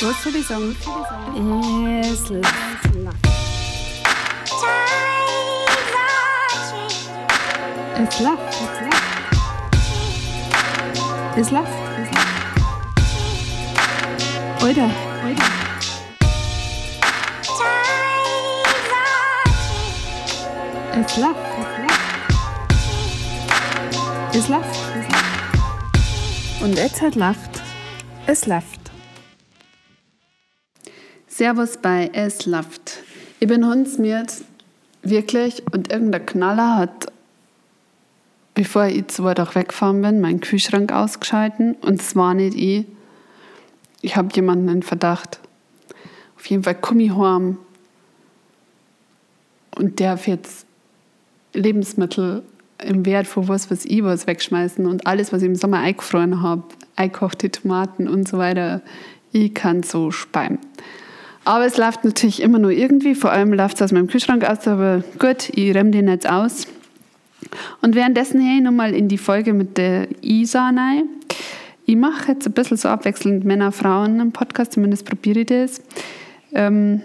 Was soll ich sagen? Es läuft. Es läuft. Es läuft. Alter, Alter. Es läuft. Es läuft. Und jetzt hat läuft. Es läuft. Servus bei Es läuft. Ich bin Hundsmiert, wirklich, und irgendein Knaller hat, bevor ich zwei Tage weggefahren bin, meinen Kühlschrank ausgeschalten. Und es war nicht ich. Ich habe jemanden in Verdacht. Auf jeden Fall komme und darf jetzt Lebensmittel im Wert von was, was ich was wegschmeißen und alles, was ich im Sommer eingefroren habe, eingekochte Tomaten und so weiter, ich kann so speien. Aber es läuft natürlich immer nur irgendwie, vor allem läuft es aus meinem Kühlschrank aus, aber gut, ich remme den jetzt aus. Und währenddessen gehe ich nochmal in die Folge mit der Isa rein. Ich mache jetzt ein bisschen so abwechselnd Männer, Frauen im Podcast, zumindest probiere ich das. Ähm,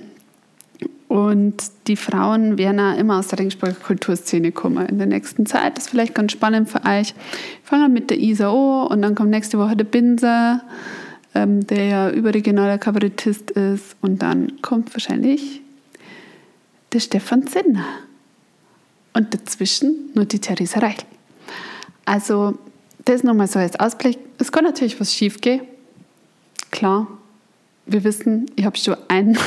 und die Frauen werden auch immer aus der Ringsburger Kulturszene kommen in der nächsten Zeit. Das ist vielleicht ganz spannend für euch. Ich fange mit der Isa an und dann kommt nächste Woche der Binser, ähm, der ja überregionaler Kabarettist ist. Und dann kommt wahrscheinlich der Stefan Zinner. Und dazwischen nur die Theresa Reichel. Also, das nochmal so als Ausblick. Es kann natürlich was schief gehen. Klar, wir wissen, ich habe schon einen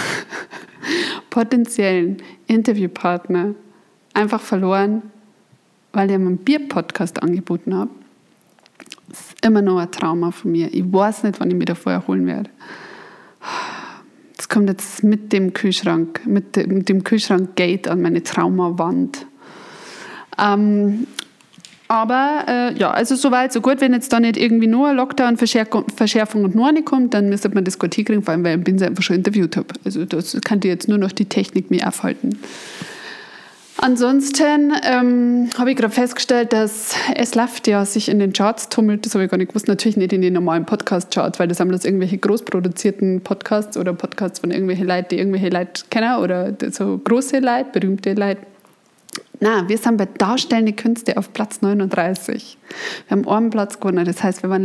potenziellen Interviewpartner einfach verloren, weil ich ihm einen Bier-Podcast angeboten habe. Ist immer noch ein Trauma von mir. Ich weiß nicht, wann ich mich davor erholen werde. Das kommt jetzt mit dem Kühlschrank, mit dem, Kühlschrank-Gate an meine Traumawand. Ähm, aber äh, ja, also soweit, so gut. Wenn jetzt da nicht irgendwie nur eine Lockdown-Verschärfung und nur nicht kommt, dann müsste man das gut hinkriegen, vor allem, weil ich bin einfach schon interviewt habe. Also das kann dir jetzt nur noch die Technik mir aufhalten. Ansonsten ähm, habe ich gerade festgestellt, dass es läuft ja sich in den Charts tummelt. Das habe ich gar nicht gewusst. Natürlich nicht in den normalen Podcast-Charts, weil das haben das irgendwelche großproduzierten Podcasts oder Podcasts von irgendwelchen Leuten, die irgendwelche Leute kennen oder so große Leute, berühmte Leute na, wir sind bei Darstellende Künste auf Platz 39. Wir haben einen Platz gewonnen. Das heißt, wir waren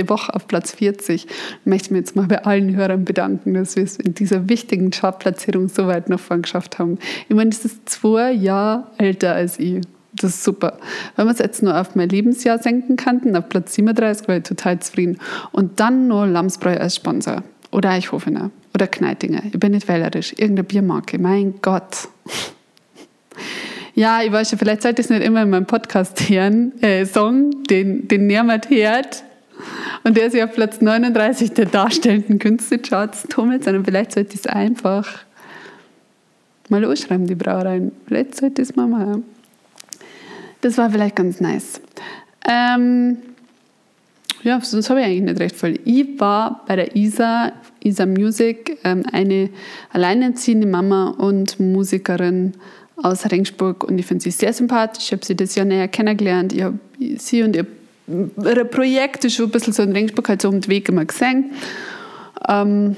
letzte Woche auf Platz 40. Ich möchte mich jetzt mal bei allen Hörern bedanken, dass wir es in dieser wichtigen Chartplatzierung so weit nach vorne geschafft haben. Ich meine, das ist zwei Jahre älter als ich. Das ist super. Wenn wir es jetzt nur auf mein Lebensjahr senken könnten, auf Platz 37, wäre ich total zufrieden. Und dann nur Lamsbräu als Sponsor. Oder Eichhofener. Oder Kneitinger. Ich bin nicht wählerisch. Irgendeine Biermarke. Mein Gott. Ja, ich weiß schon, vielleicht sollte ich es nicht immer in meinem Podcast hören, äh, Song, den, den niemand hört. Und der ist ja auf Platz 39 der darstellenden Künstlercharts tummelt, sondern vielleicht sollte ich es einfach mal ausschreiben, die Brauereien. Vielleicht sollte ich es mal machen. Das war vielleicht ganz nice. Ähm, ja, sonst habe ich eigentlich nicht recht viel. Ich war bei der ISA, ISA Music, ähm, eine alleinerziehende Mama und Musikerin aus Ringsburg und ich finde sie sehr sympathisch. Ich habe sie das Jahr näher kennengelernt. Ich habe sie und ihr, ihre Projekte schon ein bisschen so in Ringsburg halt so um den Weg immer gesehen. Ähm,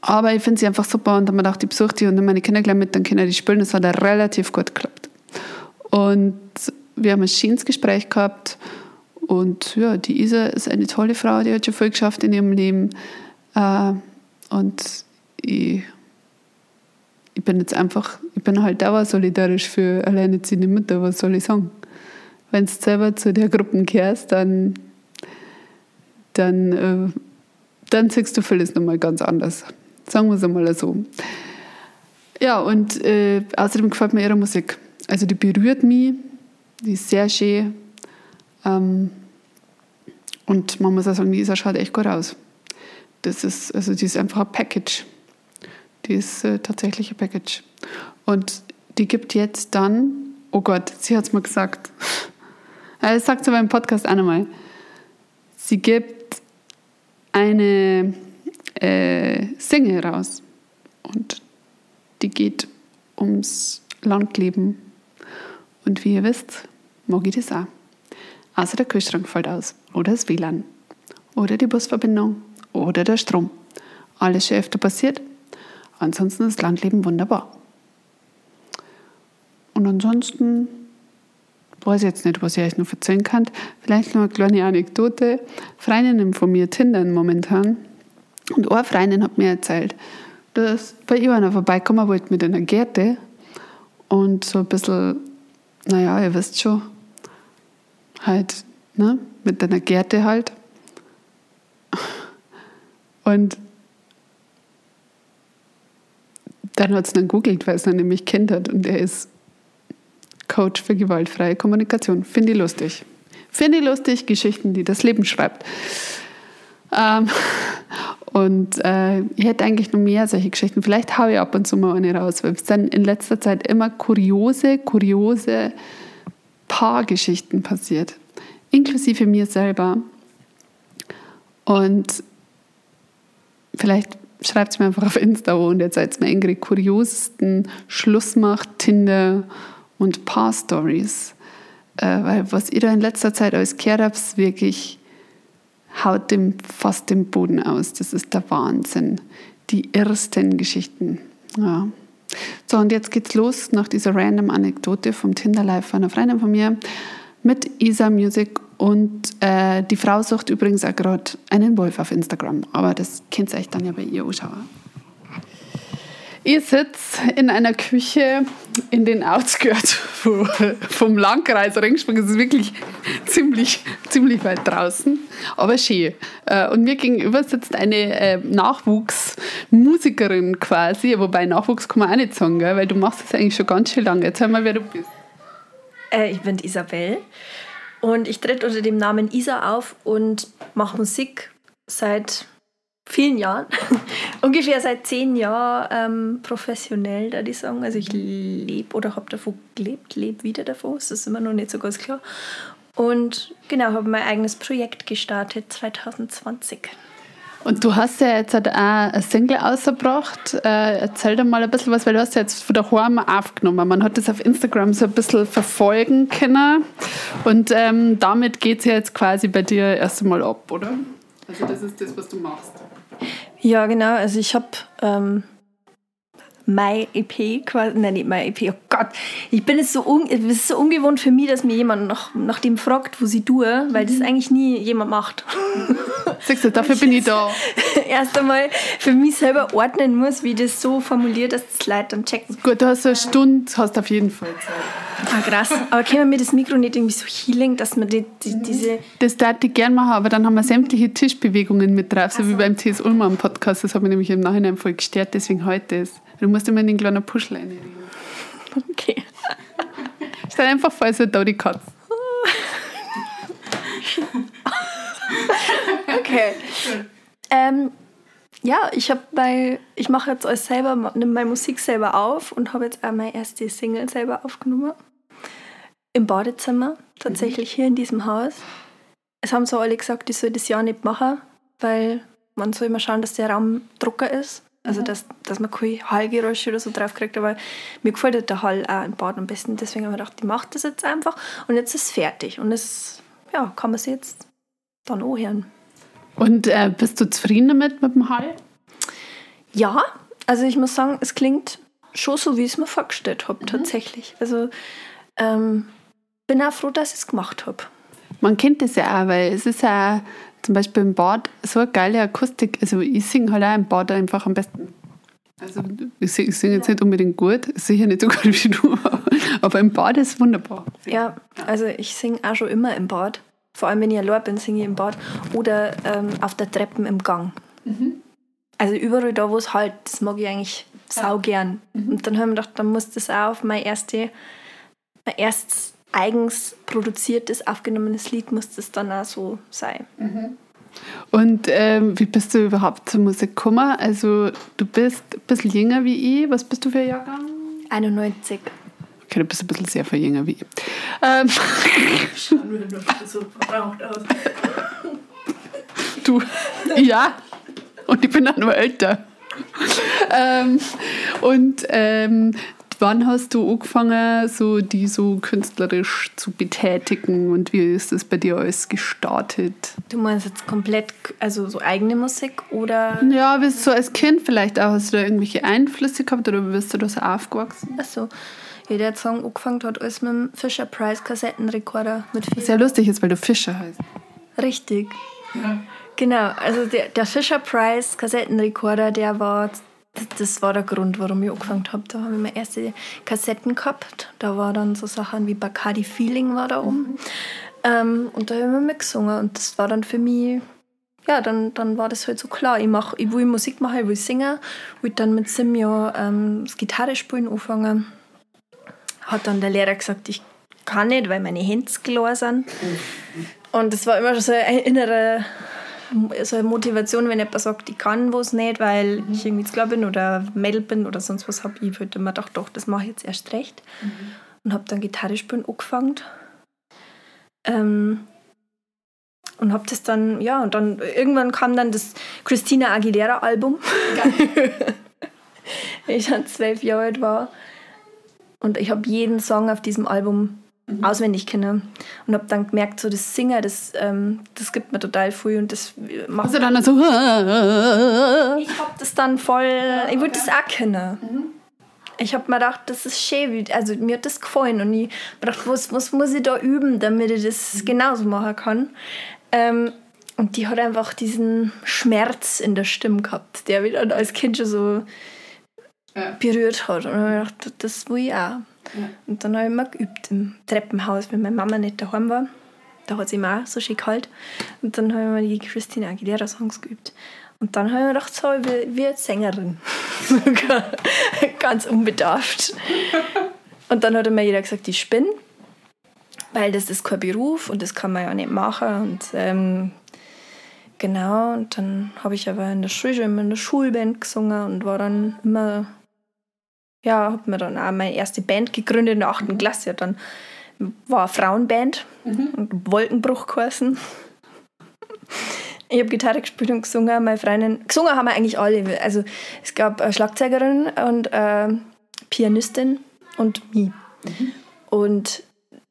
aber ich finde sie einfach super und dann habe gedacht, ich besuche die und dann meine Kinder gleich mit, dann können die spielen. Das hat relativ gut geklappt. Und wir haben ein schönes Gespräch gehabt und ja, die Isa ist eine tolle Frau, die hat schon viel geschafft in ihrem Leben. Äh, und ich ich bin jetzt einfach, ich bin halt auch solidarisch für alleinerziehende Mütter, was soll ich sagen? Wenn du selber zu der Gruppe kehrst, dann, dann, äh, dann siehst du vieles nochmal ganz anders. Sagen wir es einmal so. Ja, und äh, außerdem gefällt mir ihre Musik. Also die berührt mich, die ist sehr schön. Ähm, und man muss auch sagen, die schaut echt gut aus. Das ist, also die ist einfach ein Package. Die ist äh, tatsächlich ein Package. Und die gibt jetzt dann, oh Gott, sie hat es mal gesagt. Das sagt sie beim Podcast auch nochmal. Sie gibt eine äh, Single raus. Und die geht ums Landleben. Und wie ihr wisst, mag ich das auch. Außer der Kühlschrank fällt aus. Oder das WLAN. Oder die Busverbindung. Oder der Strom. alles schon öfter passiert. Ansonsten ist Landleben wunderbar. Und ansonsten weiß jetzt nicht, was ich euch noch erzählen kann. Vielleicht noch eine kleine Anekdote. Freundinnen von mir tindern momentan. Und eine Freundin hat mir erzählt, dass bei ihr einer vorbeikommen wollte mit einer Gerte und so ein bisschen, naja, ihr wisst schon, halt, ne, mit einer Gerte halt. Und dann hat sie dann googelt, weil sie ihn nämlich kennt hat und er ist Coach für gewaltfreie Kommunikation. Finde ich lustig. Finde ich lustig, Geschichten, die das Leben schreibt. Ähm, und äh, ich hätte eigentlich noch mehr solche Geschichten. Vielleicht haue ich ab und zu mal eine raus, weil es dann in letzter Zeit immer kuriose, kuriose Paargeschichten passiert. Inklusive mir selber. Und vielleicht schreibt es mir einfach auf Insta, und jetzt seid mir eure kuriosesten Schlussmacht, Tinder und Paar-Stories. Äh, weil was ihr da in letzter Zeit als gehört habt, wirklich haut dem fast den Boden aus. Das ist der Wahnsinn. Die ersten Geschichten. Ja. So, und jetzt geht's los nach dieser random Anekdote vom Tinder Live von einer Freundin von mir mit Isa Music und äh, die Frau sucht übrigens auch gerade einen Wolf auf Instagram. Aber das kennt ihr euch dann ja bei ihr anschauen. Ich sitze in einer Küche in den Outskirts vom Landkreis Ringsburg. Es ist wirklich ziemlich, ziemlich weit draußen, aber schön. Äh, und mir gegenüber sitzt eine äh, Nachwuchsmusikerin quasi, wobei Nachwuchs kann man auch nicht sagen, weil du machst das eigentlich schon ganz schön lange. Erzähl mal, wer du bist. Äh, ich bin Isabel und ich trete unter dem Namen Isa auf und mache Musik seit vielen Jahren, ungefähr seit zehn Jahren ähm, professionell, da die sagen. Also ich lebe oder habe davon gelebt, lebe wieder davon, das ist immer noch nicht so ganz klar. Und genau, habe mein eigenes Projekt gestartet 2020. Und du hast ja jetzt halt auch ein Single ausgebracht. Äh, erzähl doch mal ein bisschen was, weil du hast ja jetzt von daheim aufgenommen. Man hat das auf Instagram so ein bisschen verfolgen können. Und ähm, damit geht es ja jetzt quasi bei dir erst einmal ab, oder? Also das ist das, was du machst. Ja, genau. Also ich habe ähm, My EP quasi, nein, nicht My EP, oh Gott, ich bin es so, un, es ist so ungewohnt für mich, dass mir jemand nach, nach dem fragt, wo sie tue, weil das mhm. eigentlich nie jemand macht. Siehst du, dafür bin ich da. Erst einmal für mich selber ordnen muss, wie das so formuliert, dass das Leute dann checken. Gut, du hast eine Stunde, hast auf jeden Fall Zeit. Ah, krass. Aber können wir das Mikro nicht irgendwie so healing, dass man die, die, mhm. diese... Das darf ich gerne machen, aber dann haben wir sämtliche Tischbewegungen mit drauf, so, so. wie beim TS Ullmann Podcast. Das hat mich nämlich im Nachhinein voll gestört, deswegen heute ist. Du musst immer in den kleinen Puschel reinreden. Okay. Stell einfach vor, es wird da die Katze. okay. Ähm, ja, ich habe bei, ich mache jetzt alles selber, nehme meine Musik selber auf und habe jetzt auch meine erste Single selber aufgenommen. Im Badezimmer, tatsächlich hier in diesem Haus. Es haben so alle gesagt, ich soll das ja nicht machen, weil man soll immer schauen, dass der Raum drucker ist. Also, dass, dass man keine Hallgeräusche oder so drauf kriegt. Aber mir gefällt der Hall auch im Bad am besten. Deswegen habe ich gedacht, ich mache das jetzt einfach. Und jetzt ist es fertig. Und es ja, kann man sich jetzt dann auch hören. Und äh, bist du zufrieden damit, mit dem Hall? Ja, also ich muss sagen, es klingt schon so, wie ich es mir vorgestellt habe, mhm. tatsächlich. Also ähm, bin auch froh, dass ich es gemacht habe. Man kennt das ja auch, weil es ist ja zum Beispiel im Bad so eine geile Akustik. Also ich singe halt auch im Bad einfach am besten. Also ich singe sing jetzt nicht unbedingt gut, sicher nicht so gut wie du, aber im Bad ist es wunderbar. Ja, also ich singe auch schon immer im Bad. Vor allem, wenn ich allein bin, singe ich im Bad. Oder ähm, auf der Treppe im Gang. Mhm. Also überall da, wo es halt, das mag ich eigentlich sau gern. Mhm. Und dann habe ich mir gedacht, dann muss das auch auf mein, erste, mein erstes eigens produziertes, aufgenommenes Lied, muss das dann auch so sein. Mhm. Und ähm, wie bist du überhaupt zur Musik gekommen? Also du bist ein bisschen jünger wie ich. Was bist du für ein Jahrgang? 91. Okay, du bist ein bisschen sehr viel jünger wie ich. Ähm. Schauen wir noch so verbraucht aus. Du, ja. Und ich bin auch nur älter. ähm, und ähm, wann hast du angefangen, so die so künstlerisch zu betätigen und wie ist das bei dir alles gestartet? Du meinst jetzt komplett, also so eigene Musik oder? Ja, bist du als Kind vielleicht auch, hast du da irgendwelche Einflüsse gehabt oder bist du da so aufgewachsen? Achso. Ja, der Song angefangen hat alles mit dem Fisher Price Kassettenrekorder mit vier. Sehr lustig ist, weil du Fischer heißt. Richtig. Ja. Genau, also der, der Fisher Price Kassettenrekorder, der war das war der Grund, warum ich angefangen habe. Da habe ich meine erste Kassetten gehabt. Da war dann so Sachen wie Bacardi Feeling war da oben. Mhm. Ähm, und da habe ich mir mitgesungen. Und das war dann für mich, ja, dann, dann war das halt so klar. Ich, mach, ich will Musik machen, ich will singen. Ich will dann mit sieben Jahren ähm, das Gitarre spielen anfangen. Hat dann der Lehrer gesagt, ich kann nicht, weil meine Hände klar sind. Mhm. Und das war immer so ein innerer so eine Motivation, wenn jemand sagt, ich kann was nicht, weil mhm. ich irgendwie zu bin oder Mädel bin oder sonst was habe, ich würde mir gedacht, doch, das mache ich jetzt erst recht. Mhm. Und habe dann Gitarre spielen angefangen. Ähm, und habe das dann, ja, und dann irgendwann kam dann das Christina Aguilera Album. ich dann zwölf Jahre alt war. Und ich habe jeden Song auf diesem Album mhm. auswendig kenne. Und habe dann gemerkt, so das Singen, das, ähm, das gibt mir total viel und das macht. Also dann so. ich habe das dann voll. Ja, ich würde das auch kennen. Mhm. Ich habe mir gedacht, das ist schön, also mir hat das gefallen und ich habe gedacht, was, was muss ich da üben, damit ich das mhm. genauso machen kann. Ähm, und die hat einfach diesen Schmerz in der Stimme gehabt, der mich dann als Kind schon so berührt hat. Und ich habe gedacht, das will ich auch. Ja. Und dann habe ich mal geübt im Treppenhaus, wenn meine Mama nicht daheim war. Da hat sie mir auch so schön kalt. Und dann habe ich mal die Christina Aguilera Songs geübt. Und dann habe ich mir gedacht, so, wie, wie Sängerin. Ganz unbedarft. Und dann hat mir jeder gesagt, ich spinne, weil das ist kein Beruf und das kann man ja nicht machen. Und ähm, genau, und dann habe ich aber in der Schule immer in der Schulband gesungen und war dann immer ja, habe mir dann auch meine erste Band gegründet in der 8. Mhm. Klasse. Dann war eine Frauenband mhm. und Wolkenbruch geheißen. Ich habe Gitarre gespielt und gesungen. Meine Freundin, gesungen haben wir eigentlich alle. Also es gab eine Schlagzeugerin und eine Pianistin und mich. Mhm. Und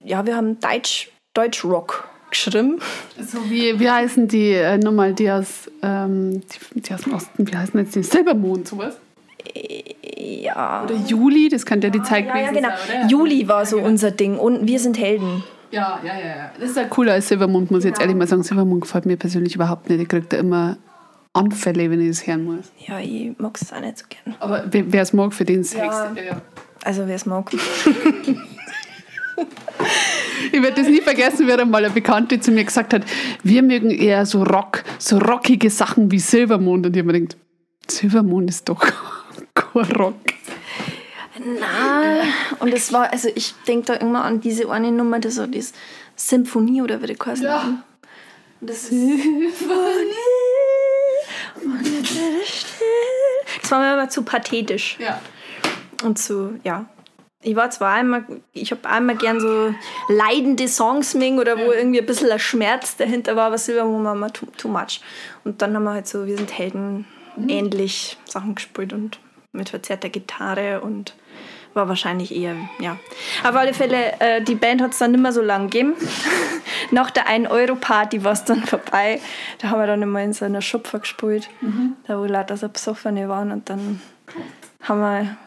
ja, wir haben Deutsch, Deutsch Rock geschrieben. So wie, wie heißen die äh, nochmal, die aus, ähm, die, die aus dem Osten, wie heißen jetzt die? Silbermond, sowas? Ja. Oder Juli, das könnte ja die Zeit gewesen ja, genau. sein. Oder? Juli war so unser Ding und wir sind Helden. Ja, ja, ja. Das ist ja cooler als Silbermond, muss ich jetzt ehrlich mal sagen. Silbermond gefällt mir persönlich überhaupt nicht. Ich kriege da immer Anfälle, wenn ich das hören muss. Ja, ich mag es auch nicht so gern. Aber wer es mag, für den Sex. Ja. ja. Also wer es mag. ich werde das nie vergessen, wie einmal eine Bekannte zu mir gesagt hat, wir mögen eher so Rock, so rockige Sachen wie Silbermond. Und ich habe mir gedacht, Silbermond ist doch Rock. Na, und es war, also ich denke da immer an diese eine Nummer, das so diese Symphonie oder wie die heißt. Ja. Das Symphonie. Das war mir immer zu pathetisch. Ja. Und zu, ja. Ich war zwar einmal, ich habe einmal gern so leidende Songs ming oder wo ja. irgendwie ein bisschen ein Schmerz dahinter war, aber Silbermond war mal too, too much. Und dann haben wir halt so, wir sind Helden mhm. ähnlich Sachen gespielt und mit verzerrter Gitarre und war wahrscheinlich eher, ja. Auf alle Fälle, äh, die Band hat es dann nicht mehr so lange gegeben. Nach der 1-Euro-Party war es dann vorbei. Da haben wir dann immer in so einer Schupfer gespielt, mhm. da wo lauter so Besoffene waren. Und dann haben wir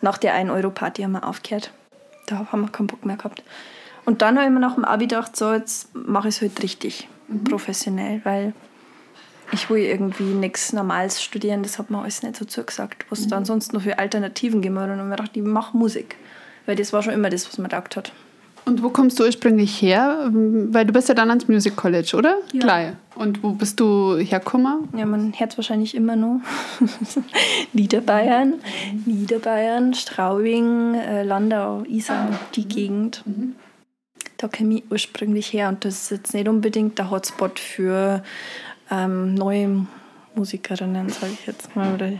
nach der 1-Euro-Party aufgehört. Da haben wir keinen Bock mehr gehabt. Und dann habe ich mir nach dem Abi gedacht, so, jetzt mache ich es halt richtig mhm. professionell, weil ich will irgendwie nichts Normales studieren, das hat mir alles nicht so zugesagt. Was mhm. da ansonsten noch für Alternativen gegeben hat. Und dann habe ich gedacht, ich mache Musik. Weil das war schon immer das, was mir gedacht hat. Und wo kommst du ursprünglich her? Weil du bist ja dann ans Music College, oder? Ja. Gleich. Und wo bist du hergekommen? Ja, man hört wahrscheinlich immer noch. Niederbayern, mhm. Niederbayern, Straubing, äh, Landau, Isar, ah. die mhm. Gegend. Mhm. Da komme ich ursprünglich her und das ist jetzt nicht unbedingt der Hotspot für ähm, neue Musikerinnen, sage ich jetzt mal, oder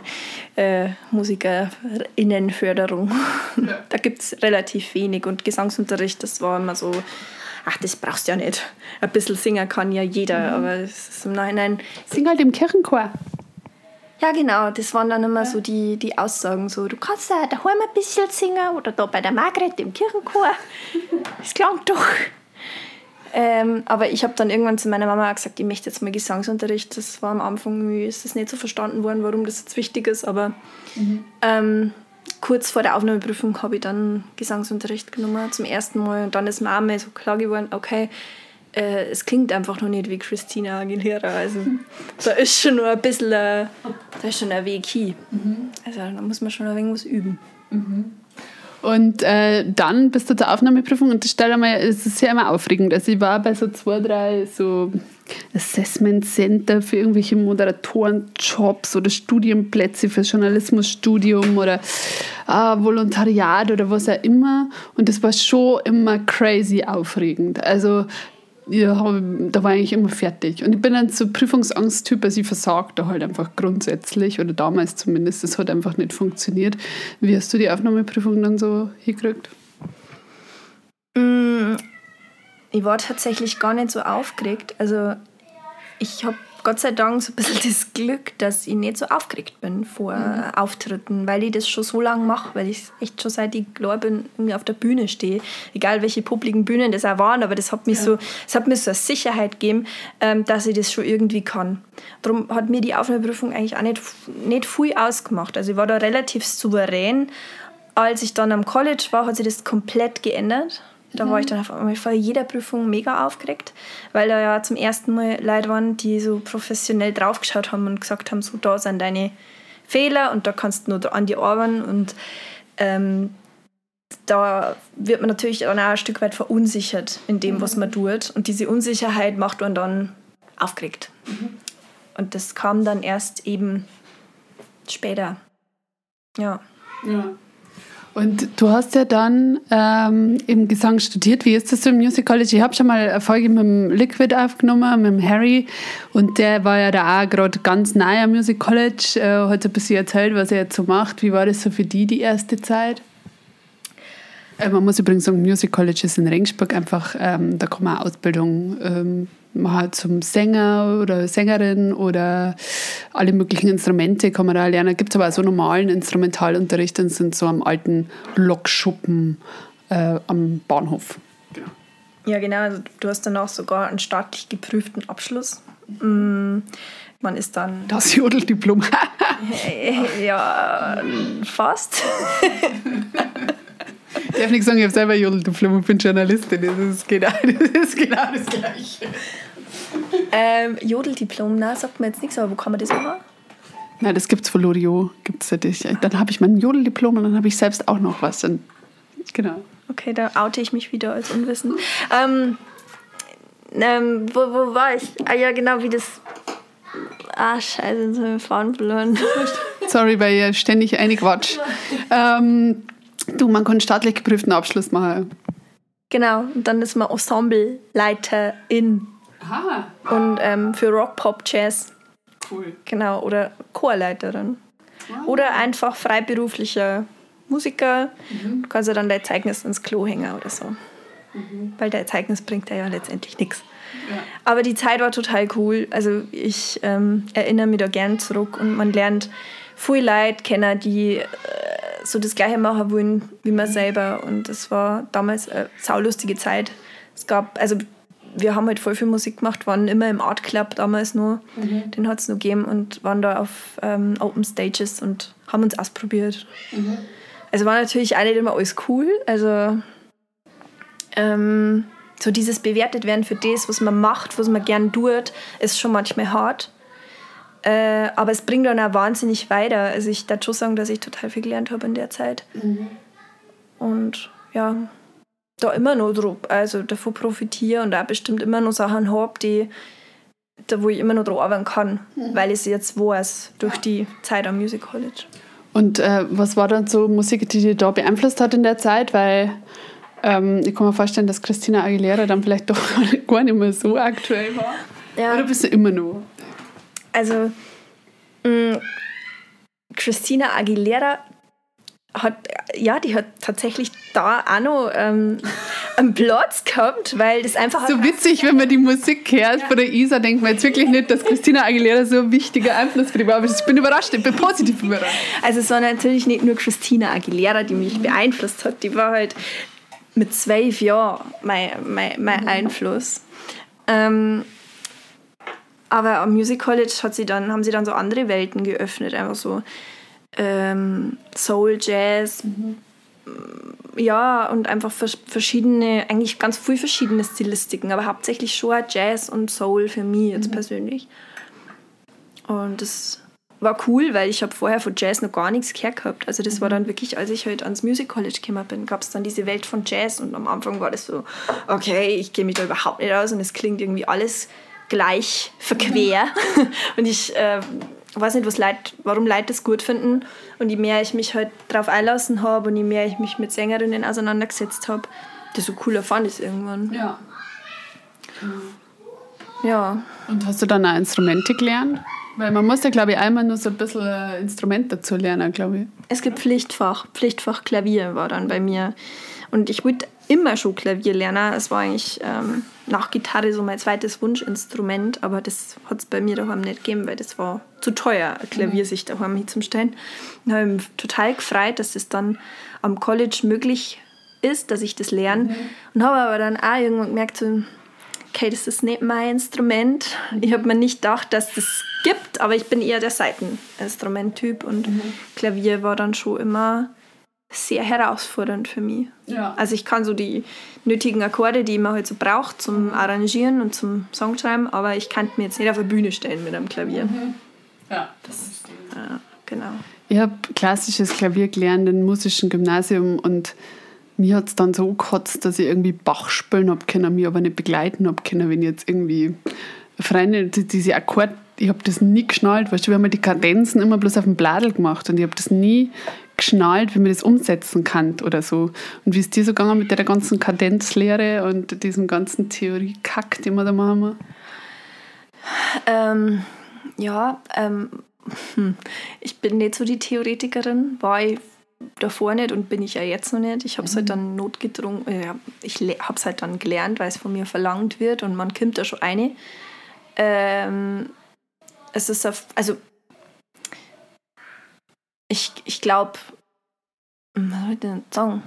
äh, Musikerinnenförderung. Ja. da gibt es relativ wenig und Gesangsunterricht, das war immer so, ach, das brauchst du ja nicht. Ein bisschen singen kann ja jeder, mhm. aber es ist im Nachhinein... Sing halt im Kirchenchor. Ja, genau, das waren dann immer so die, die Aussagen, so, du kannst ja daheim ein bisschen singen oder da bei der Margret im Kirchenchor. Das klang doch. Ähm, aber ich habe dann irgendwann zu meiner Mama gesagt, ich möchte jetzt mal Gesangsunterricht. Das war am Anfang, ist das nicht so verstanden worden, warum das jetzt wichtig ist, aber mhm. ähm, kurz vor der Aufnahmeprüfung habe ich dann Gesangsunterricht genommen zum ersten Mal und dann ist mir auch mal so klar geworden, okay, äh, es klingt einfach noch nicht wie Christina Aguilera. Also da ist schon noch ein bisschen, äh, da ist schon ein Weg hin. Mhm. Also da muss man schon ein wenig was üben. Mhm. Und äh, dann bist du zur Aufnahmeprüfung und das stelle es ist ja immer aufregend. Also ich war bei so zwei, drei so Assessment Center für irgendwelche Moderatorenjobs oder Studienplätze für Journalismusstudium oder äh, Volontariat oder was auch immer. Und das war schon immer crazy aufregend. Also ja, da war ich immer fertig. Und ich bin dann so Prüfungsangsttyp, also ich versage da halt einfach grundsätzlich oder damals zumindest. Das hat einfach nicht funktioniert. Wie hast du die Aufnahmeprüfung dann so hingekriegt? Mm, ich war tatsächlich gar nicht so aufgeregt. Also ich habe Gott sei Dank so ein bisschen das Glück, dass ich nicht so aufgeregt bin vor mhm. Auftritten, weil ich das schon so lange mache, weil ich echt schon seit ich klar bin, irgendwie auf der Bühne stehe. Egal welche publiken Bühnen das auch waren, aber das hat, mich ja. so, das hat mir so eine Sicherheit gegeben, ähm, dass ich das schon irgendwie kann. Darum hat mir die Aufnahmeprüfung eigentlich auch nicht, nicht viel ausgemacht. Also ich war da relativ souverän. Als ich dann am College war, hat sich das komplett geändert. Da mhm. war ich dann auf einmal vor jeder Prüfung mega aufgeregt, weil da ja zum ersten Mal Leute waren, die so professionell draufgeschaut haben und gesagt haben, so da sind deine Fehler und da kannst du nur an die arbeiten und ähm, da wird man natürlich dann auch ein Stück weit verunsichert in dem, was mhm. man tut und diese Unsicherheit macht man dann aufgeregt. Mhm. Und das kam dann erst eben später. Ja. Ja. Und du hast ja dann ähm, im Gesang studiert. Wie ist das so im Music College? Ich habe schon mal eine Folge mit dem Liquid aufgenommen, mit dem Harry. Und der war ja da auch gerade ganz nahe am Music College. Äh, hat ein bisschen erzählt, was er jetzt so macht. Wie war das so für die, die erste Zeit? Äh, man muss übrigens sagen, Music College ist in Regensburg einfach, ähm, da kann man Ausbildung ähm, man zum Sänger oder Sängerin oder alle möglichen Instrumente kann man da lernen. Gibt es aber auch so normalen Instrumentalunterricht, das sind so am alten Lokschuppen äh, am Bahnhof. Genau. Ja, genau. Also du hast dann auch sogar einen staatlich geprüften Abschluss. Mm, man ist dann. Das Jodeldiplom. ja, fast. Ich darf nicht sagen, ich habe selber Jodeldiplom und bin Journalistin. Das ist genau das, ist genau das Gleiche. Ähm, Jodeldiplom, na, sagt mir jetzt nichts, aber wo kann man das machen? Na, das gibt es von Loriot. Gibt's Dann habe ich mein Jodeldiplom und dann habe ich selbst auch noch was. Und, genau. Okay, da oute ich mich wieder als Unwissen. Ähm, ähm, wo, wo war ich? Ah ja, genau, wie das... Ah, scheiße, jetzt haben wir Fahren verloren. Sorry, weil ihr ständig eine Quatsch. Ähm, du, man kann staatlich geprüften Abschluss machen. Genau, und dann ist man Ensembleleiterin. Aha. Und ähm, für Rock, Pop, Jazz. Cool. Genau, oder Chorleiterin. Wow. Oder einfach freiberuflicher Musiker. Mhm. Du kannst ja dann dein Zeugnis ins Klo hängen oder so. Mhm. Weil dein Zeugnis bringt ja letztendlich nichts. Ja. Aber die Zeit war total cool. Also ich ähm, erinnere mich da gern zurück und man lernt viele Leute kennen, die äh, so das Gleiche machen wollen wie man selber. Und das war damals eine saulustige Zeit. Es gab, also wir haben halt voll viel Musik gemacht, waren immer im Art Club damals nur. Mhm. Den hat es noch gegeben und waren da auf ähm, Open Stages und haben uns ausprobiert. Mhm. Also war natürlich auch nicht immer alles cool. Also ähm, so dieses bewertet werden für das, was man macht, was man gern tut, ist schon manchmal hart. Äh, aber es bringt dann auch wahnsinnig weiter. Also ich darf schon sagen, dass ich total viel gelernt habe in der Zeit. Mhm. Und ja, da immer noch drauf, also davon profitiere und auch bestimmt immer noch Sachen habe, die da wo ich immer noch drauf arbeiten kann, mhm. weil ich es jetzt weiß durch die Zeit am Music College. Und äh, was war dann so Musik, die dich da beeinflusst hat in der Zeit? Weil ähm, ich kann mir vorstellen, dass Christina Aguilera dann vielleicht doch gar nicht mehr so aktuell war. Ja. Oder bist du immer noch? Also, mh, mm, Christina Aguilera hat, ja, die hat tatsächlich da auch noch ähm, einen Platz gehabt, weil das einfach... So witzig, wenn man die Musik hört von der Isa, denkt man jetzt wirklich nicht, dass Christina Aguilera so ein wichtiger Einfluss für die war. Aber ich bin überrascht, ich bin positiv überrascht. Also es war natürlich nicht nur Christina Aguilera, die mich beeinflusst hat, die war halt mit zwölf Jahren mein, mein, mein Einfluss. Ähm, aber am Music College hat sie dann, haben sie dann so andere Welten geöffnet, einfach so ähm, Soul, Jazz, mhm. ja, und einfach verschiedene, eigentlich ganz viele verschiedene Stilistiken, aber hauptsächlich schon Jazz und Soul für mich jetzt mhm. persönlich. Und das war cool, weil ich habe vorher von Jazz noch gar nichts gehört gehabt. Also das mhm. war dann wirklich, als ich halt ans Music College gekommen bin, gab es dann diese Welt von Jazz und am Anfang war das so, okay, ich gehe mich da überhaupt nicht aus und es klingt irgendwie alles gleich verquer. Mhm. und ich äh, weiß nicht, was Leute, warum Leute das gut finden. Und je mehr ich mich halt darauf einlassen habe und je mehr ich mich mit Sängerinnen auseinandergesetzt habe, desto cooler fand ich es irgendwann. Ja. Ja. Und hast du dann auch Instrumente gelernt? Weil man muss ja, glaube ich, einmal nur so ein bisschen Instrument dazu lernen, glaube ich. Es gibt Pflichtfach. Pflichtfach Klavier war dann bei mir. Und ich wollte immer schon Klavier lernen. Es war eigentlich ähm, nach Gitarre so mein zweites Wunschinstrument, aber das hat es bei mir daheim nicht gegeben, weil das war zu teuer, ein Klavier mhm. sich daheim hinzustellen. Und habe mich total gefreut, dass das dann am College möglich ist, dass ich das lerne. Mhm. Und habe aber dann auch irgendwann gemerkt, so, okay, das ist nicht mein Instrument. Ich habe mir nicht gedacht, dass das gibt, aber ich bin eher der Seiteninstrumenttyp und mhm. Klavier war dann schon immer sehr herausfordernd für mich. Ja. Also ich kann so die nötigen Akkorde, die man halt so braucht zum mhm. Arrangieren und zum Songschreiben, aber ich kann mir jetzt nicht auf der Bühne stellen mit einem Klavier. Mhm. Ja, das ja, genau. Ich habe klassisches Klavier gelernt im musischen Gymnasium und mir hat es dann so gekotzt, dass ich irgendwie Bach spielen habe können, mich aber nicht begleiten habe können, wenn ich jetzt irgendwie Freunde, diese Akkorde, ich habe das nie geschnallt, weißt du, wir haben die Kadenzen immer bloß auf dem Bladel gemacht und ich habe das nie geschnallt, wie man das umsetzen kann oder so. Und wie ist dir so gegangen mit der ganzen Kadenzlehre und diesem ganzen Theorie-Kack, den wir da machen? Ähm, ja, ähm, hm. ich bin nicht so die Theoretikerin, war ich davor nicht und bin ich ja jetzt noch nicht. Ich habe es halt mhm. halt dann notgedrungen, äh, ich habe es halt dann gelernt, weil es von mir verlangt wird und man kommt da schon eine. Ähm, es ist auf, also ich, ich glaube, hm, was soll ich denn sagen?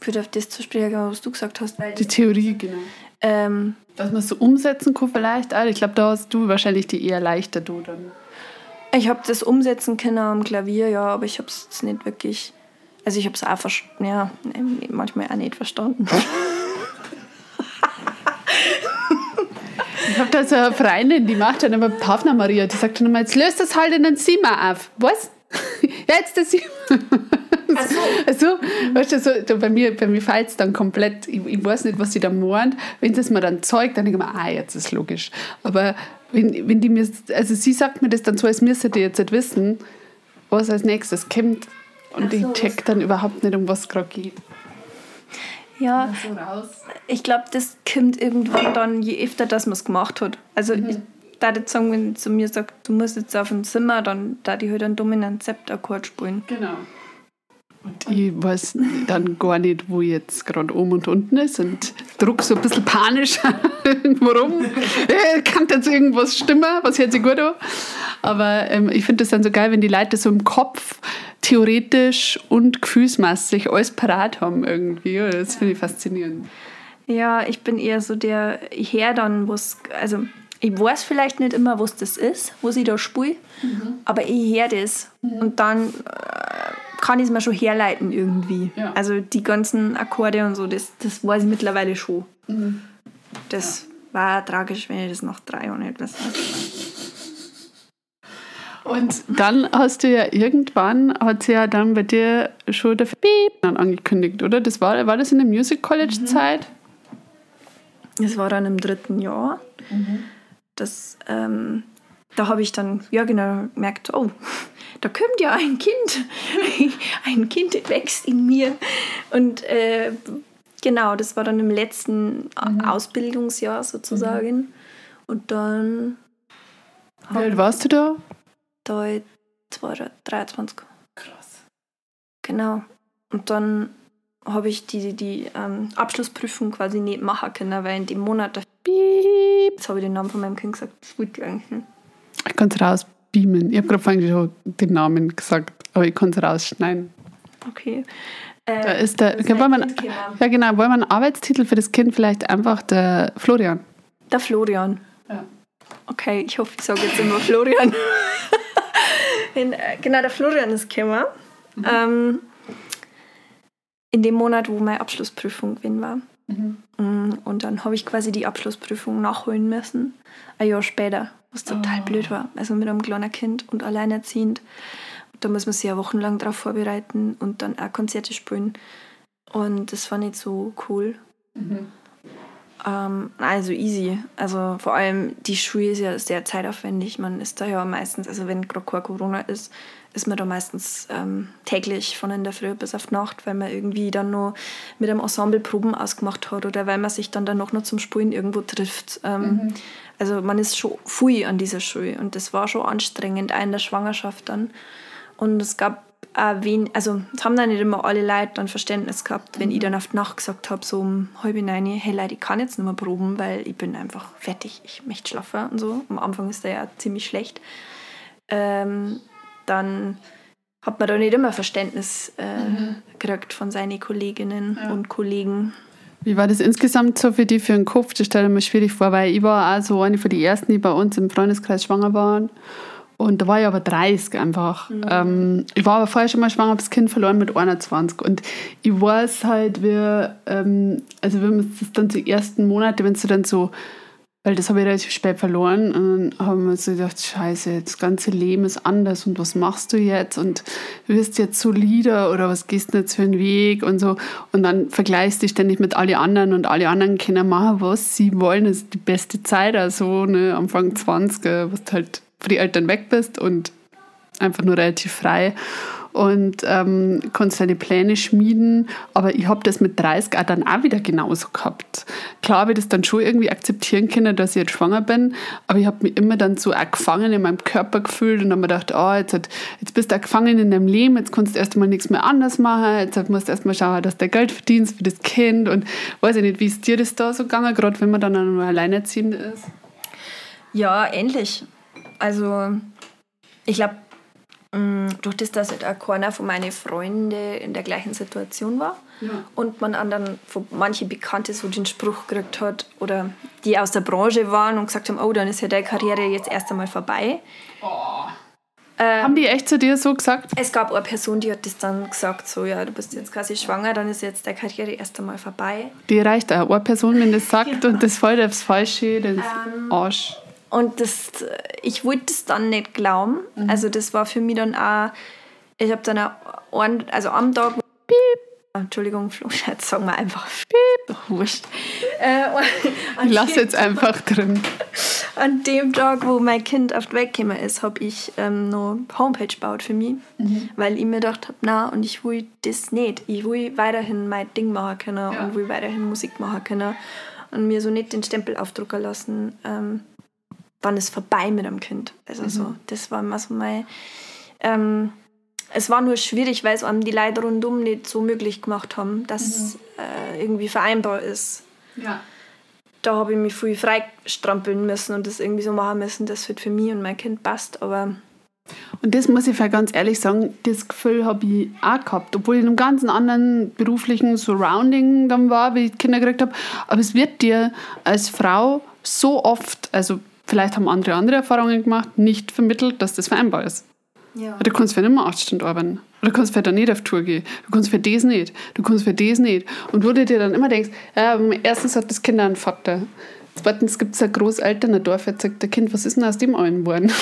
Ich würde auf das zu sprechen, was du gesagt hast. Die Theorie, genau. Ähm, Dass man es so umsetzen kann vielleicht. ich glaube, da hast du wahrscheinlich die eher leichter, du dann. Ich habe das umsetzen können am Klavier, ja, aber ich habe es jetzt nicht wirklich. Also ich habe es auch ja, manchmal auch nicht verstanden. ich habe da so eine Freundin, die macht dann immer Pavna Maria, die sagt dann immer, jetzt löst das halt in den Zimmer auf. Was? jetzt das Zimmer. Ach so. Also, weißt du, so, bei mir, bei mir fällt es dann komplett, ich, ich, weiß nicht, was sie da meint. Wenn es mir dann zeigt, dann denke ich mir, ah, jetzt ist logisch. Aber wenn, wenn die mir, also sie sagt mir das dann so, als müsste die jetzt nicht wissen, was als nächstes kommt. Und so, ich check dann überhaupt nicht, um was es gerade geht. Ja, so ich glaube, das kommt irgendwann dann, je öfter man es gemacht hat. Also mhm. ich da jetzt sagen, wenn zu mir sagt, du musst jetzt auf dem Zimmer, dann da die halt einen dominanten Septakkord spielen. Genau. Und ich weiß dann gar nicht, wo jetzt gerade oben und unten ist und druck so ein bisschen panisch irgendwo rum. Äh, kann jetzt irgendwas stimmen? Was hört sich gut an? Aber ähm, ich finde das dann so geil, wenn die Leute so im Kopf theoretisch und gefühlsmäßig alles parat haben irgendwie. Das finde ich faszinierend. Ja, ich bin eher so der Herr dann, wo es, also ich weiß vielleicht nicht immer, was das ist, was ich da spiele, mhm. aber ich höre das mhm. und dann äh, kann ich es mir schon herleiten irgendwie. Ja. Also die ganzen Akkorde und so, das, das weiß ich mittlerweile schon. Mhm. Das ja. war tragisch, wenn ich das nach drei Jahren weiß. Und dann hast du ja irgendwann, hat sie ja dann bei dir schon der Beep dann angekündigt, oder? Das war, war das in der Music College mhm. Zeit? Das war dann im dritten Jahr. Mhm. Das, ähm, da habe ich dann, ja genau, gemerkt, oh, da kommt ja ein Kind. ein Kind wächst in mir. Und äh, genau, das war dann im letzten mhm. Ausbildungsjahr sozusagen. Mhm. Und dann. Wie alt warst du da? Da war 23. Krass. Genau. Und dann habe ich die, die ähm, Abschlussprüfung quasi nicht machen können, weil in dem Monat, jetzt habe ich den Namen von meinem Kind gesagt, das wollte ich eigentlich nicht. Ich kann es rausbeamen. Ich habe gerade vorhin schon den Namen gesagt, aber ich kann es rausschneiden. Okay. Äh, da ist der, wollen wir, ja genau, wollen wir einen Arbeitstitel für das Kind vielleicht einfach der Florian? Der Florian. Ja. Okay, ich hoffe, ich sage jetzt immer Florian. in, äh, genau, der Florian ist gekommen. Mhm. Ähm, in dem Monat, wo meine Abschlussprüfung gewesen war. Mhm. Mm, und dann habe ich quasi die Abschlussprüfung nachholen müssen. Ein Jahr später, was total oh. blöd war. Also mit einem kleinen Kind und alleinerziehend. Da muss man sich ja wochenlang darauf vorbereiten und dann auch Konzerte spielen. Und das war nicht so cool. Mhm. Ähm, also easy. Also vor allem die Schule ist ja sehr zeitaufwendig. Man ist da ja meistens, also wenn gerade Corona ist, ist man da meistens ähm, täglich von in der Früh bis auf Nacht, weil man irgendwie dann noch mit einem Ensemble Proben ausgemacht hat oder weil man sich dann, dann noch, zum Spielen irgendwo trifft. Ähm, mhm. Also man ist schon viel an dieser Schule und das war schon anstrengend, auch in der Schwangerschaft dann. Und es gab auch wen, also es haben dann nicht immer alle Leute dann Verständnis gehabt, wenn mhm. ich dann auf die Nacht gesagt habe, so um halb neun, hey Leute, ich kann jetzt nicht mehr proben, weil ich bin einfach fertig, ich möchte schlafen und so. Am Anfang ist der ja ziemlich schlecht. Ähm, dann hat man da nicht immer Verständnis äh, mhm. gekriegt von seinen Kolleginnen ja. und Kollegen. Wie war das insgesamt so für die für den Kopf? Das stelle ich mir schwierig vor, weil ich war auch so eine von den ersten, die bei uns im Freundeskreis schwanger waren. Und da war ich aber 30 einfach. Mhm. Ähm, ich war aber vorher schon mal schwanger, habe das Kind verloren mit 21. Und ich weiß halt, wie, ähm, also wenn man das dann die ersten Monate, wenn du dann so weil das habe ich relativ spät verloren. Und dann haben wir so gedacht, scheiße, das ganze Leben ist anders und was machst du jetzt? Und wirst jetzt solider oder was gehst du jetzt für einen Weg und so. Und dann vergleichst du dich ständig mit allen anderen und alle anderen können machen, was sie wollen. Das ist die beste Zeit, also ne, Anfang 20, was du halt von den Eltern weg bist und einfach nur relativ frei und ähm, konntest deine Pläne schmieden. Aber ich habe das mit 30 auch dann auch wieder genauso gehabt. Klar habe ich das dann schon irgendwie akzeptieren können, dass ich jetzt schwanger bin, aber ich habe mich immer dann so auch gefangen in meinem Körper gefühlt und dann mir gedacht, oh, jetzt, hat, jetzt bist du auch gefangen in deinem Leben, jetzt kannst du erst mal nichts mehr anders machen, jetzt musst du erst mal schauen, dass du Geld verdienst für das Kind und weiß ich nicht, wie ist dir das da so gegangen, gerade wenn man dann nur alleinerziehend ist? Ja, ähnlich. Also ich glaube, durch das, dass halt auch keiner von meinen Freunden in der gleichen Situation war ja. und man anderen, von manche Bekannte so den Spruch gekriegt hat oder die aus der Branche waren und gesagt haben, oh, dann ist ja deine Karriere jetzt erst einmal vorbei. Oh. Ähm, haben die echt zu dir so gesagt? Es gab eine Person, die hat das dann gesagt, so, ja, du bist jetzt quasi schwanger, dann ist jetzt deine Karriere erst einmal vorbei. Die reicht auch. Eine Person, wenn das sagt ja. und das voll aufs Falsche, das ähm, Arsch. Und das, ich wollte das dann nicht glauben. Mhm. Also das war für mich dann auch, ich habe dann auch, also am Tag, Entschuldigung, Flo, jetzt sagen wir einfach piep, wurscht. Äh, ich lasse jetzt einfach drin. An dem Tag, wo mein Kind auf die Welt gekommen ist, habe ich ähm, noch Homepage gebaut für mich, mhm. weil ich mir gedacht habe, na, und ich will das nicht. Ich will weiterhin mein Ding machen können ja. und will weiterhin Musik machen können und mir so nicht den Stempel aufdrucken lassen, ähm, dann ist vorbei mit dem Kind. Also mhm. so, das war immer so mein. Ähm, es war nur schwierig, weil es einem die Leute rundum nicht so möglich gemacht haben, dass mhm. äh, irgendwie vereinbar ist. Ja. Da habe ich mich viel freistrampeln müssen und das irgendwie so machen müssen, dass es für mich und mein Kind passt. Aber und das muss ich ganz ehrlich sagen, das Gefühl habe ich auch gehabt, obwohl ich in einem ganz anderen beruflichen Surrounding dann war, wie ich Kinder gekriegt habe. Aber es wird dir als Frau so oft, also vielleicht haben andere andere Erfahrungen gemacht, nicht vermittelt, dass das vereinbar ist. Ja. Du kannst für einen Achtstand arbeiten. Oder du kannst für da nicht auf Tour gehen. Du kannst für das nicht. Du kannst für das nicht. Und wo du dir dann immer denkst, ja, erstens hat das Kind einen Vater. Zweitens gibt es ein Großeltern, ein Dorf, jetzt sagt der Kind, was ist denn aus dem allen geworden?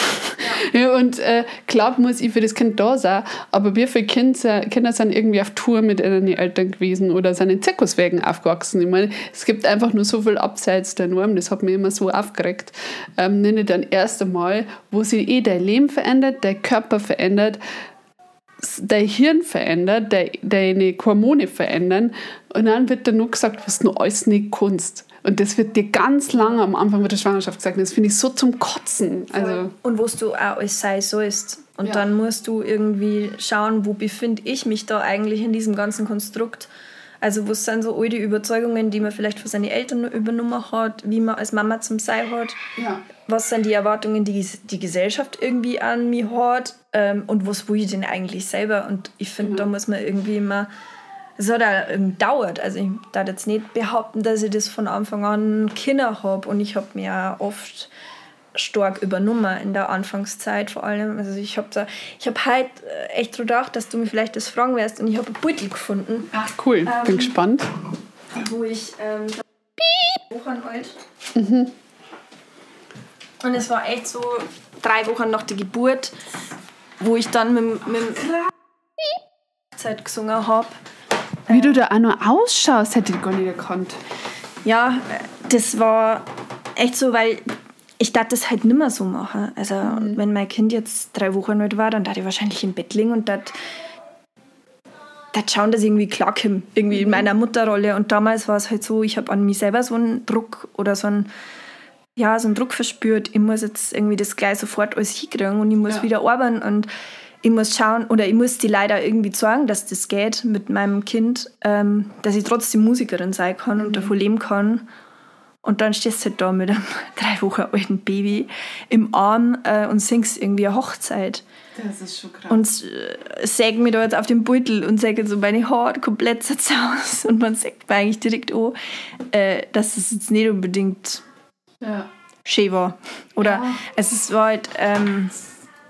Ja. ja und äh, klar muss ich für das Kind da sein, aber wie viele Kinder, Kinder sind irgendwie auf Tour mit ihren Eltern gewesen oder sind in Zirkuswegen aufgewachsen? Ich meine, es gibt einfach nur so viel abseits der Norm, das hat mich immer so aufgeregt. Ähm, nenne dann erst einmal, wo sich eh dein Leben verändert, dein Körper verändert, dein Hirn verändert, deine Hormone verändern und dann wird dann nur gesagt, was du alles nicht kannst. Und das wird dir ganz lange am Anfang mit der Schwangerschaft gesagt. Das finde ich so zum Kotzen. Also und wo du auch alles sei so ist. Und ja. dann musst du irgendwie schauen, wo befinde ich mich da eigentlich in diesem ganzen Konstrukt. Also was sind so alte Überzeugungen, die man vielleicht von seinen Eltern übernommen hat, wie man als Mama zum Sein hat. Ja. Was sind die Erwartungen, die die Gesellschaft irgendwie an mich hat ähm, und was will ich denn eigentlich selber? Und ich finde, da muss man irgendwie immer es hat auch gedauert. Also ich darf jetzt nicht behaupten, dass ich das von Anfang an Kinder habe. Und ich habe mir auch oft stark übernommen in der Anfangszeit vor allem. Also ich habe da, ich habe heute echt gedacht, dass du mir vielleicht das fragen wirst und ich habe einen Beutel gefunden. Ach cool, ähm, bin gespannt. Wo ich ähm, Wochen alt. Mhm. Und es war echt so drei Wochen nach der Geburt, wo ich dann mit, mit Zeit gesungen habe. Wie du da auch noch ausschaust, hätte ich gar nicht erkannt. Ja, das war echt so, weil ich dachte das halt nicht mehr so machen. Also, mhm. wenn mein Kind jetzt drei Wochen alt war, dann dachte ich wahrscheinlich im Bett liegen und dort schauen, dass ich irgendwie klarkomme, irgendwie mhm. in meiner Mutterrolle. Und damals war es halt so, ich habe an mich selber so einen Druck oder so einen, ja, so einen Druck verspürt. Ich muss jetzt irgendwie das gleich sofort alles hinkriegen und ich muss ja. wieder arbeiten und ich muss schauen oder ich muss die leider irgendwie sagen, dass das geht mit meinem Kind, ähm, dass ich trotzdem Musikerin sein kann mhm. und davon leben kann. Und dann stehst du halt da mit einem drei Wochen alten Baby im Arm äh, und singst irgendwie eine Hochzeit. Das ist schon krass. Und äh, säg mir da jetzt auf den Beutel und säge so meine Haare komplett zerzaust. Und man sagt mir eigentlich direkt auch, äh, dass es jetzt nicht unbedingt ja. schön war. Oder ja. es war halt. Ähm,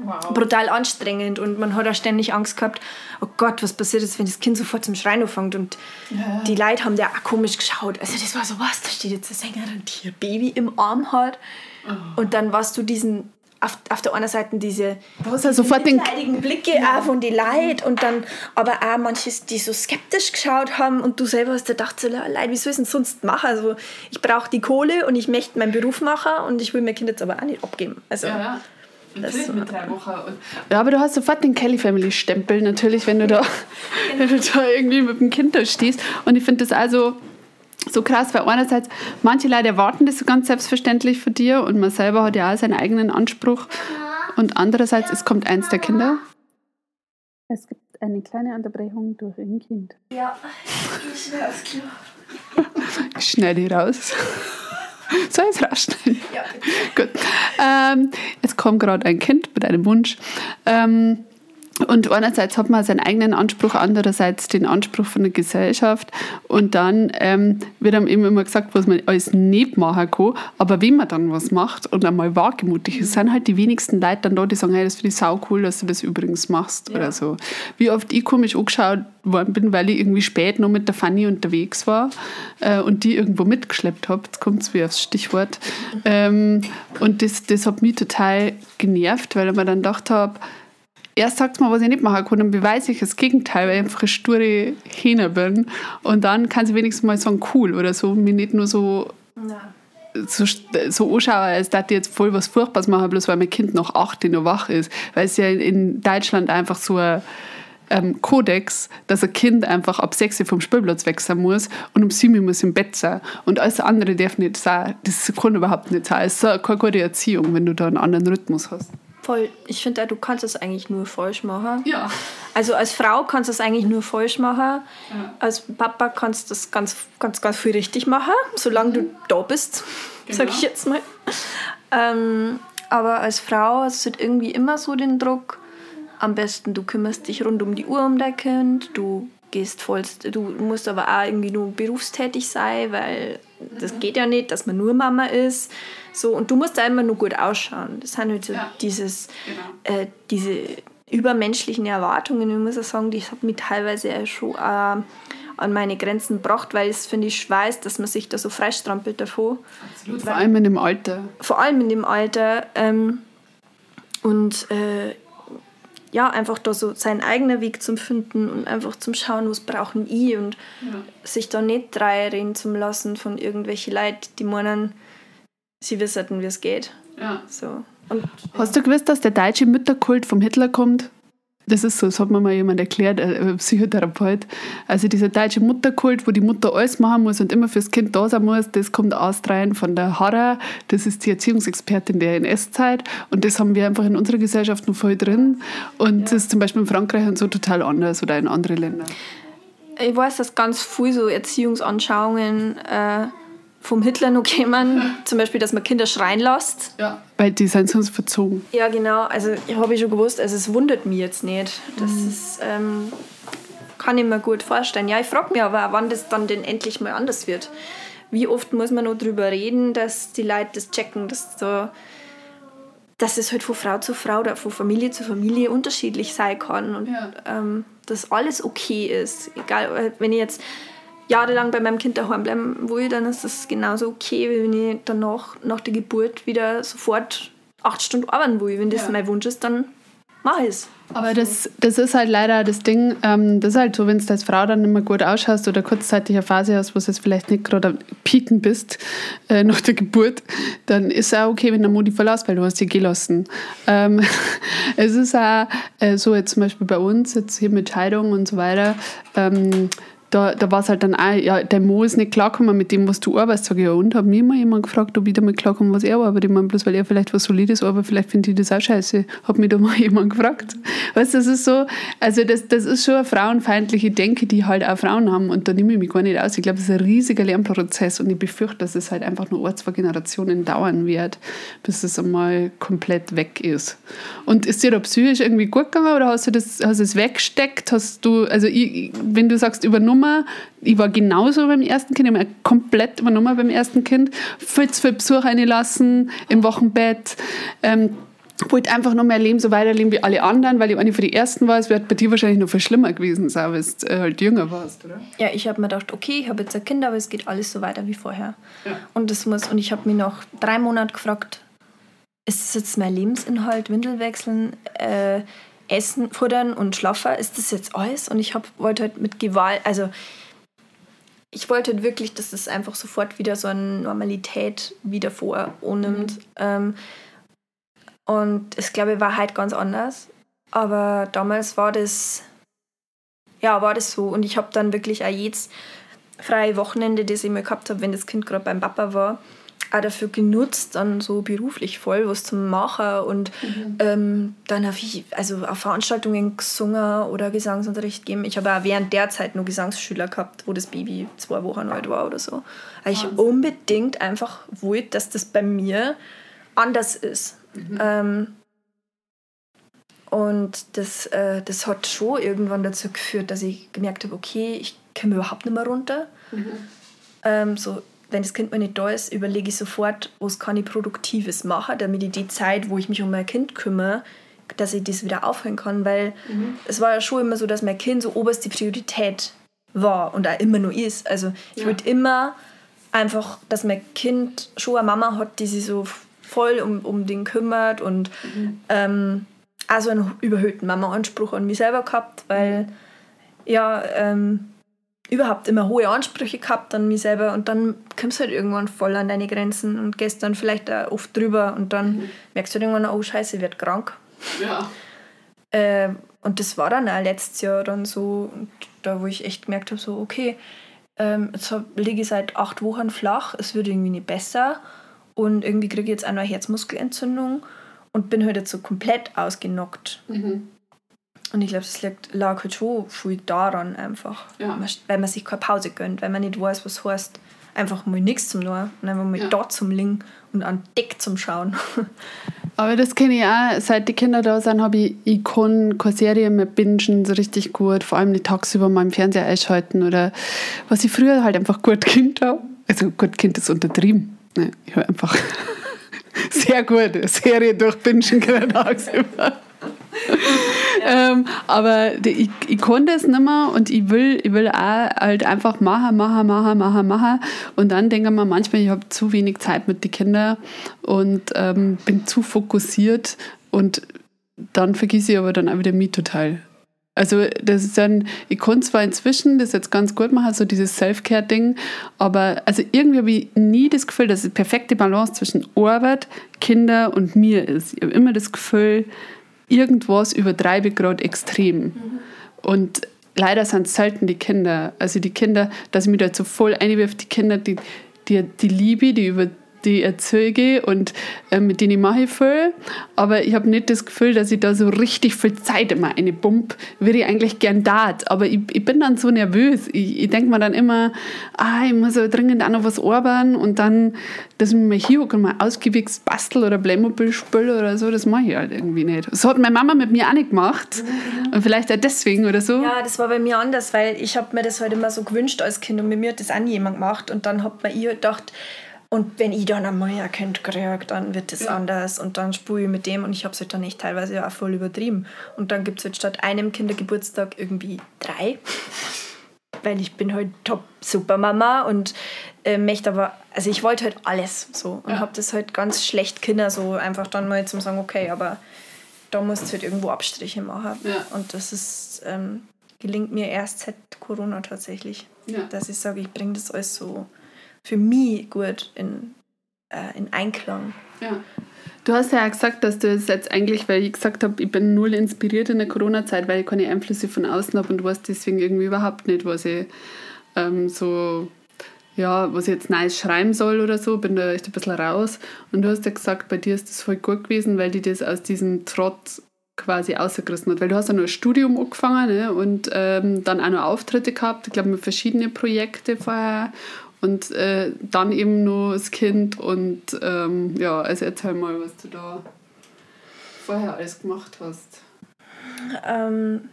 Wow. brutal anstrengend und man hat auch ständig Angst gehabt, oh Gott, was passiert jetzt, wenn das Kind sofort zum Schreien anfängt und ja. die Leute haben da auch komisch geschaut. Also das war so, was, da steht jetzt eine Sängerin, die ihr Baby im Arm hat oh. und dann warst du diesen auf, auf der einen Seite diese ja sofort den Blicke ja. auch von die Leute und dann aber auch manche, die so skeptisch geschaut haben und du selber hast gedacht, so, Leute, wie soll ich es denn sonst machen? Also ich brauche die Kohle und ich möchte meinen Beruf machen und ich will mein Kind jetzt aber auch nicht abgeben. Also, ja. Das mit drei Wochen. ja, aber du hast sofort den Kelly Family Stempel natürlich, wenn du da, wenn du da irgendwie mit dem Kind da stehst. Und ich finde das also so krass, weil einerseits manche Leute erwarten das so ganz selbstverständlich von dir und man selber hat ja auch seinen eigenen Anspruch. Und andererseits, es kommt eins der Kinder. Es gibt eine kleine Unterbrechung durch ein Kind. Ja, ich schnell aufs Klo. Ich schneide raus. Soll ich es rausschneiden? Ja. Gut. Ähm, jetzt kommt gerade ein Kind mit einem Wunsch. Ähm, und einerseits hat man seinen eigenen Anspruch, andererseits den Anspruch von der Gesellschaft. Und dann ähm, wird einem eben immer gesagt, was man alles nicht machen kann. Aber wenn man dann was macht und einmal wagemutig ist, sind halt die wenigsten Leute dann da, die sagen, hey, das finde ich sau cool, dass du das übrigens machst ja. oder so. Wie oft ich komisch angeschaut worden bin, weil ich irgendwie spät noch mit der Fanny unterwegs war äh, und die irgendwo mitgeschleppt habe. Jetzt kommt es wie aufs Stichwort. Ähm, und das, das hat mich total genervt, weil ich mir dann gedacht habe, erst sagt man, was ich nicht machen kann, dann beweise ich das Gegenteil, weil ich einfach eine sture Hähne bin. Und dann kann sie wenigstens mal sagen, cool oder so, mir nicht nur so, so, so anschauen, als dass ich jetzt voll was Furchtbares mache, bloß weil mein Kind noch acht noch wach ist. Weil es ja in Deutschland einfach so ein ähm, Kodex, dass ein Kind einfach ab sechs Uhr vom Spielplatz wechseln muss und um sieben Uhr muss im Bett sein. Und alles andere darf nicht sein. Das kann überhaupt nicht sein. Es ist keine gute Erziehung, wenn du da einen anderen Rhythmus hast. Voll. Ich finde, du kannst es eigentlich nur falsch machen. Ja. Also als Frau kannst du es eigentlich nur falsch machen. Ja. Als Papa kannst du das ganz, ganz, ganz viel richtig machen, solange du da bist, genau. sag ich jetzt mal. Ähm, aber als Frau hast du halt irgendwie immer so den Druck, am besten du kümmerst dich rund um die Uhr um dein Kind, du gehst voll, du musst aber auch irgendwie nur berufstätig sein, weil das geht ja nicht, dass man nur Mama ist. So, und du musst da immer nur gut ausschauen. Das sind halt so ja. dieses, genau. äh, diese übermenschlichen Erwartungen. Ich muss auch sagen, die hat mich teilweise schon äh, an meine Grenzen gebracht, weil es, finde ich, weiß, dass man sich da so freistrampelt davor. Absolut, vor allem in dem Alter. Vor allem in dem Alter. Ähm, und äh, ja, einfach da so seinen eigenen Weg zum Finden und einfach zum Schauen, was brauchen ich und ja. sich da nicht drei reden zu lassen von irgendwelchen Leuten, die meinen, sie wissen, wie es geht. Ja. So. Und, Hast du gewusst, dass der deutsche Mütterkult vom Hitler kommt? Das ist so, das hat mir mal jemand erklärt, ein Psychotherapeut. Also dieser deutsche Mutterkult, wo die Mutter alles machen muss und immer fürs Kind da sein muss, das kommt ausdrehen von der Hara. Das ist die Erziehungsexpertin der NS-Zeit. Und das haben wir einfach in unserer Gesellschaft noch voll drin. Und ja. das ist zum Beispiel in Frankreich und so total anders oder in anderen Ländern. ich weiß, dass ganz viele so Erziehungsanschauungen äh, vom Hitler noch kommen. Zum Beispiel, dass man Kinder schreien lässt. Ja. Weil die sind sonst verzogen. Ja, genau. Also ich habe schon gewusst, also es wundert mich jetzt nicht. Das mhm. ist, ähm, kann ich mir gut vorstellen. Ja, ich frage mich aber, wann das dann denn endlich mal anders wird. Wie oft muss man noch darüber reden, dass die Leute das checken, dass so dass es halt von Frau zu Frau oder von Familie zu Familie unterschiedlich sein kann und ja. ähm, dass alles okay ist. Egal, äh, wenn ich jetzt jahrelang bei meinem Kind daheim bleiben will, dann ist das genauso okay, wie wenn ich danach, nach der Geburt wieder sofort acht Stunden arbeiten will. Wenn das ja. mein Wunsch ist, dann mache ich es. Aber das, das ist halt leider das Ding, ähm, das ist halt so, wenn du als Frau dann nicht mehr gut ausschaust oder kurzzeitig eine Phase hast, wo du jetzt vielleicht nicht gerade am Pieken bist äh, nach der Geburt, dann ist es auch okay, wenn der Modi verlässt, weil du hast sie gelassen. Ähm, es ist auch äh, so jetzt zum Beispiel bei uns, jetzt hier mit Scheidung und so weiter, ähm, da, da war es halt dann auch, ja, der Mo ist nicht klargekommen mit dem, was du arbeitest. Sag ich, ja, und? Hat mich immer jemand gefragt, ob ich damit klarkomme, was er arbeitet. Ich meine, bloß weil er vielleicht was Solides arbeitet, vielleicht finde ich das auch scheiße. Hat mich da mal jemand gefragt. Weißt du, das ist so, also das, das ist schon eine frauenfeindliche Denke, die halt auch Frauen haben. Und da nehme ich mich gar nicht aus. Ich glaube, das ist ein riesiger Lernprozess und ich befürchte, dass es halt einfach nur ein, zwei Generationen dauern wird, bis es einmal komplett weg ist. Und ist dir da psychisch irgendwie gut gegangen oder hast du das, hast es weggesteckt? Hast du, also ich, wenn du sagst, übernommen, übernommen. Ich war genauso beim ersten Kind, ich habe mich komplett übernommen beim ersten Kind. Viel zu viel Besuch einlassen im Wochenbett. Ähm, wollte einfach noch mehr leben, so weiterleben wie alle anderen, weil ich eine von den Ersten war. Es wäre bei dir wahrscheinlich noch viel schlimmer gewesen sein, weil du halt jünger warst, oder? Ja, ich habe mir gedacht, okay, ich habe jetzt ein Kind, aber es geht alles so weiter wie vorher. Ja. Und, das muss, und ich habe mich nach drei Monaten gefragt, ist das jetzt mein Lebensinhalt, Windel wechseln, äh, Essen, Futtern und Schlafen, ist das jetzt alles? Und ich hab, wollte halt mit Gewalt, also ich wollte halt wirklich, dass das einfach sofort wieder so eine Normalität wieder vornimmt. Mhm. Ähm, und ich glaube, war halt ganz anders. Aber damals war das, ja, war das so. Und ich habe dann wirklich auch jedes freie Wochenende, das ich mal gehabt habe, wenn das Kind gerade beim Papa war, auch dafür genutzt, dann so beruflich voll was zu machen und mhm. ähm, dann habe ich also auf Veranstaltungen gesungen oder Gesangsunterricht gegeben. Ich habe auch während der Zeit nur Gesangsschüler gehabt, wo das Baby zwei Wochen alt war oder so. Weil ich unbedingt einfach wollte, dass das bei mir anders ist. Mhm. Ähm, und das, äh, das hat schon irgendwann dazu geführt, dass ich gemerkt habe, okay, ich komme überhaupt nicht mehr runter. Mhm. Ähm, so wenn das Kind mal nicht da ist, überlege ich sofort, was kann ich Produktives machen, damit ich die Zeit, wo ich mich um mein Kind kümmere, dass ich das wieder aufhören kann, weil mhm. es war ja schon immer so, dass mein Kind so oberste Priorität war und auch immer noch ist. Also ich ja. wollte immer einfach, dass mein Kind schon eine Mama hat, die sich so voll um, um den kümmert und mhm. ähm, also einen überhöhten Mama-Anspruch an mich selber gehabt, weil ja, ähm, überhaupt immer hohe Ansprüche gehabt an mich selber und dann kommst du halt irgendwann voll an deine Grenzen und gehst dann vielleicht auch oft drüber und dann mhm. merkst du halt irgendwann, oh scheiße, ich werde krank. Ja. Äh, und das war dann auch letztes Jahr dann so, da wo ich echt gemerkt habe, so okay, ähm, jetzt liege ich seit acht Wochen flach, es wird irgendwie nicht besser und irgendwie kriege ich jetzt auch noch eine Herzmuskelentzündung und bin halt jetzt so komplett ausgenockt. Mhm. Und ich glaube, das liegt, lag halt schon viel daran einfach. Ja. Weil man sich keine Pause gönnt, weil man nicht weiß, was heißt, einfach mal nichts zum Tun und einfach mal ja. da zum Liegen und an Deck zum Schauen. Aber das kenne ich auch. Seit die Kinder da sind, habe ich, ich kann keine Serie mehr bingen, so richtig gut. Vor allem die tagsüber mal im Fernseher einschalten oder was ich früher halt einfach gut Kind habe. Also gut Kind ist untertrieben. Ne? Ich habe einfach sehr gut Serie durchbingen können tagsüber ähm, aber die, ich, ich konnte es nicht mehr und ich will, ich will auch halt einfach machen, machen, machen, machen, machen. Und dann denke ich mir manchmal, ich habe zu wenig Zeit mit den Kindern und ähm, bin zu fokussiert und dann vergesse ich aber dann auch wieder mich total. Also das ist dann, ich kann zwar inzwischen das jetzt ganz gut machen, so dieses Self-Care-Ding, aber also irgendwie habe ich nie das Gefühl, dass es perfekte Balance zwischen Arbeit, Kinder und mir ist. Ich habe immer das Gefühl, irgendwas übertreibe ich gerade extrem. Mhm. Und leider sind es selten die Kinder. Also die Kinder, dass ich mich da so voll einwirft, die Kinder, die, die, die Liebe, die über die erzeuge und äh, mit denen mache ich viel. Aber ich habe nicht das Gefühl, dass ich da so richtig viel Zeit immer eine Bump, würde ich eigentlich gern da. Aber ich, ich bin dann so nervös. Ich, ich denke mir dann immer, ah, ich muss aber dringend auch noch was arbeiten und dann, dass ich mich hier und mal ausgiebig bastel oder Playmobil spiele oder so, das mache ich halt irgendwie nicht. So hat meine Mama mit mir auch nicht gemacht. Mhm. Und vielleicht auch deswegen oder so. Ja, das war bei mir anders, weil ich habe mir das halt immer so gewünscht als Kind und mit mir hat das auch nie jemand gemacht. Und dann hat man ich halt gedacht, und wenn ich dann einmal ein Kind kriege, dann wird das ja. anders und dann spule ich mit dem und ich habe es halt dann echt teilweise auch voll übertrieben. Und dann gibt es halt statt einem Kindergeburtstag irgendwie drei, weil ich bin halt top super Mama und äh, möchte aber, also ich wollte halt alles so und ja. habe das halt ganz schlecht Kinder so einfach dann mal zum sagen, okay, aber da musst du halt irgendwo Abstriche machen. Ja. Und das ist, ähm, gelingt mir erst seit Corona tatsächlich, dass ich sage, ich bringe das alles so für mich gut in, äh, in Einklang. Ja. Du hast ja auch gesagt, dass du es jetzt eigentlich, weil ich gesagt habe, ich bin null inspiriert in der Corona-Zeit, weil ich keine Einflüsse von außen habe und du weißt deswegen irgendwie überhaupt nicht, was ich ähm, so, ja, was ich jetzt nice schreiben soll oder so, bin da echt ein bisschen raus. Und du hast ja gesagt, bei dir ist das voll gut gewesen, weil die das aus diesem Trott quasi ausgerissen hat. Weil du hast ja nur ein Studium angefangen ne? und ähm, dann auch noch Auftritte gehabt, ich glaube mit verschiedenen Projekten vorher und äh, dann eben nur das Kind und ähm, ja, also erzähl mal, was du da vorher alles gemacht hast. Ähm,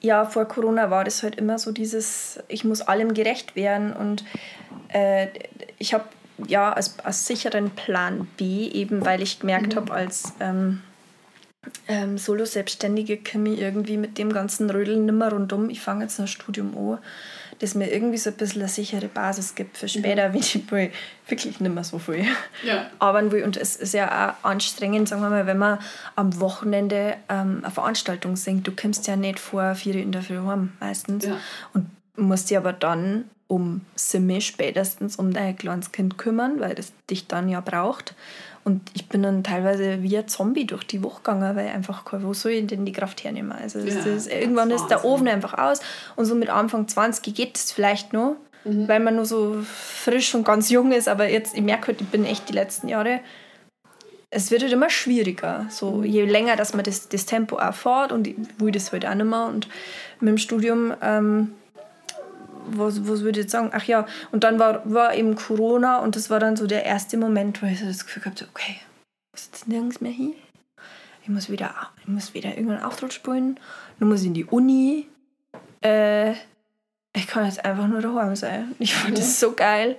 ja, vor Corona war das halt immer so dieses, ich muss allem gerecht werden und äh, ich habe ja als, als sicheren Plan B, eben weil ich gemerkt mhm. habe, als ähm, ähm, Solo-Selbstständige komme ich irgendwie mit dem ganzen Rödeln nimmer rundum. Ich fange jetzt ein Studium an das mir irgendwie so ein bisschen eine sichere Basis gibt für später, mhm. wenn ich mal wirklich nicht mehr so viel ja. arbeiten will. Und es ist ja auch anstrengend, sagen wir mal, wenn man am Wochenende ähm, eine Veranstaltung singt. Du kommst ja nicht vor vier in der Früh heim meistens. Ja. Und musst dich aber dann um Simme spätestens um dein kleines Kind kümmern, weil das dich dann ja braucht. Und ich bin dann teilweise wie ein Zombie durch die Woche gegangen, weil einfach, wo soll ich denn die Kraft hernehmen? Also ja, ist, irgendwann ist der Ofen einfach aus und so mit Anfang 20 geht es vielleicht noch, mhm. weil man nur so frisch und ganz jung ist. Aber jetzt, ich merke halt, ich bin echt die letzten Jahre, es wird halt immer schwieriger. So, mhm. je länger, dass man das, das Tempo erfährt und ich will das halt auch nicht mehr. Und mit dem Studium ähm, was, was würde ich jetzt sagen? Ach ja, und dann war, war eben Corona und das war dann so der erste Moment, wo ich so das Gefühl hatte, okay, ich muss jetzt nirgends mehr hin. Ich muss wieder, ich muss wieder irgendeinen Auftritt spielen. Dann muss ich in die Uni. Äh, ich kann jetzt einfach nur daheim sein. Ich fand ja. das so geil.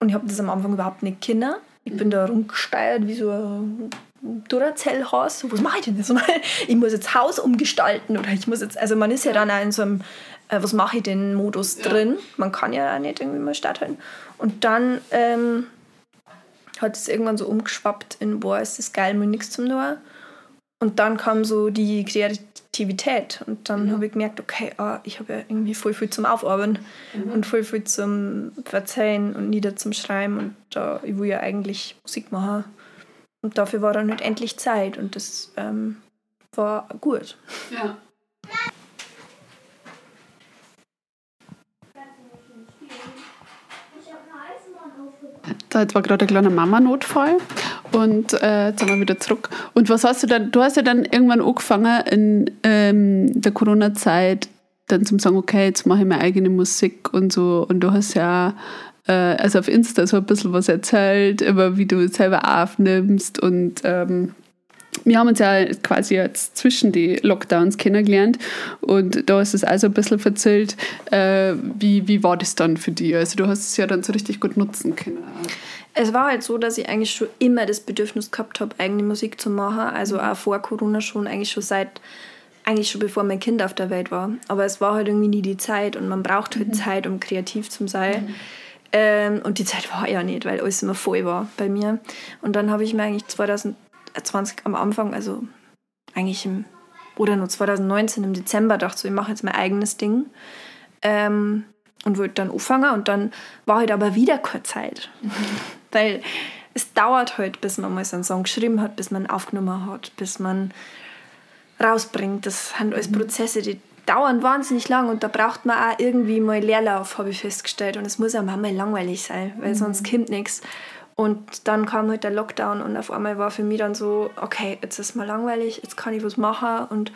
Und ich habe das am Anfang überhaupt nicht Kinder. Ich bin da rumgesteuert wie so ein Duracell-Haus. Was mache ich denn jetzt? Ich muss jetzt Haus umgestalten oder ich muss jetzt, also man ist ja dann auch in so einem äh, was mache ich denn Modus ja. drin. Man kann ja auch nicht irgendwie mal starten. Und dann ähm, hat es irgendwann so umgeschwappt in, boah, ist das geil, mir nichts zum Tun. Und dann kam so die Kreativität. Und dann mhm. habe ich gemerkt, okay, ah, ich habe ja irgendwie voll viel zum Aufarbeiten mhm. und voll viel zum Verzeihen und nieder zum Schreiben. Und da, ich will ja eigentlich Musik machen. Und dafür war dann halt endlich Zeit. Und das ähm, war gut. Ja. Da jetzt war gerade ein kleiner Mama-Notfall und äh, jetzt sind wir wieder zurück. Und was hast du dann? Du hast ja dann irgendwann angefangen in ähm, der Corona-Zeit dann zum sagen, okay, jetzt mache ich meine eigene Musik und so. Und du hast ja äh, also auf Insta so ein bisschen was erzählt, über wie du selber aufnimmst und ähm, wir haben uns ja quasi jetzt zwischen die Lockdowns kennengelernt und da ist es also ein bisschen erzählt, äh, wie, wie war das dann für dich? Also du hast es ja dann so richtig gut nutzen können. Es war halt so, dass ich eigentlich schon immer das Bedürfnis gehabt habe, eigene Musik zu machen. Also mhm. auch vor Corona schon, eigentlich schon seit, eigentlich schon bevor mein Kind auf der Welt war. Aber es war halt irgendwie nie die Zeit und man braucht halt mhm. Zeit, um kreativ zu sein. Mhm. Ähm, und die Zeit war ja nicht, weil alles immer voll war bei mir. Und dann habe ich mir eigentlich 2000 20 am Anfang, also eigentlich im, oder nur 2019 im Dezember, dachte so, ich mache jetzt mein eigenes Ding. Ähm, und wollte dann anfangen und dann war halt aber wieder keine Zeit. Mhm. Weil es dauert halt, bis man mal so einen Song geschrieben hat, bis man aufgenommen hat, bis man rausbringt. Das sind alles mhm. Prozesse, die dauern wahnsinnig lang und da braucht man auch irgendwie mal Leerlauf, habe ich festgestellt. Und es muss auch mal langweilig sein, weil mhm. sonst kommt nichts. Und dann kam halt der Lockdown und auf einmal war für mich dann so, okay, jetzt ist mal langweilig, jetzt kann ich was machen und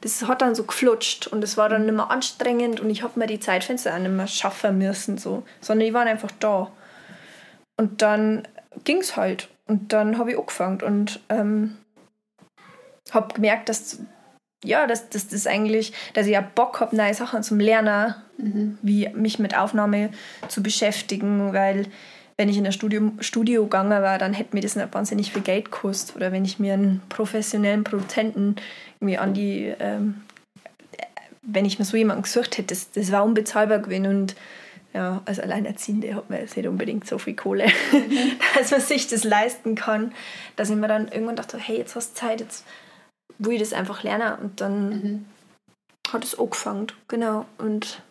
das hat dann so geflutscht und es war dann nicht mehr anstrengend und ich habe mir die Zeitfenster auch nicht mehr schaffen müssen, so, sondern die waren einfach da. Und dann ging es halt und dann habe ich angefangen und ähm, habe gemerkt, dass ja, dass, das eigentlich, dass ich ja Bock habe, neue Sachen zum Lernen, mhm. wie mich mit Aufnahme zu beschäftigen, weil wenn ich in ein Studio, Studio gegangen war, dann hätte mir das nicht wahnsinnig viel Geld gekostet. Oder wenn ich mir einen professionellen Produzenten irgendwie an die, ähm, wenn ich mir so jemanden gesucht hätte, das, das war unbezahlbar gewesen. Und ja, als Alleinerziehende hat man jetzt nicht unbedingt so viel Kohle, mhm. dass man sich das leisten kann, dass ich mir dann irgendwann dachte, hey, jetzt hast du Zeit, jetzt will ich das einfach lernen. Und dann mhm. hat es angefangen, genau. Und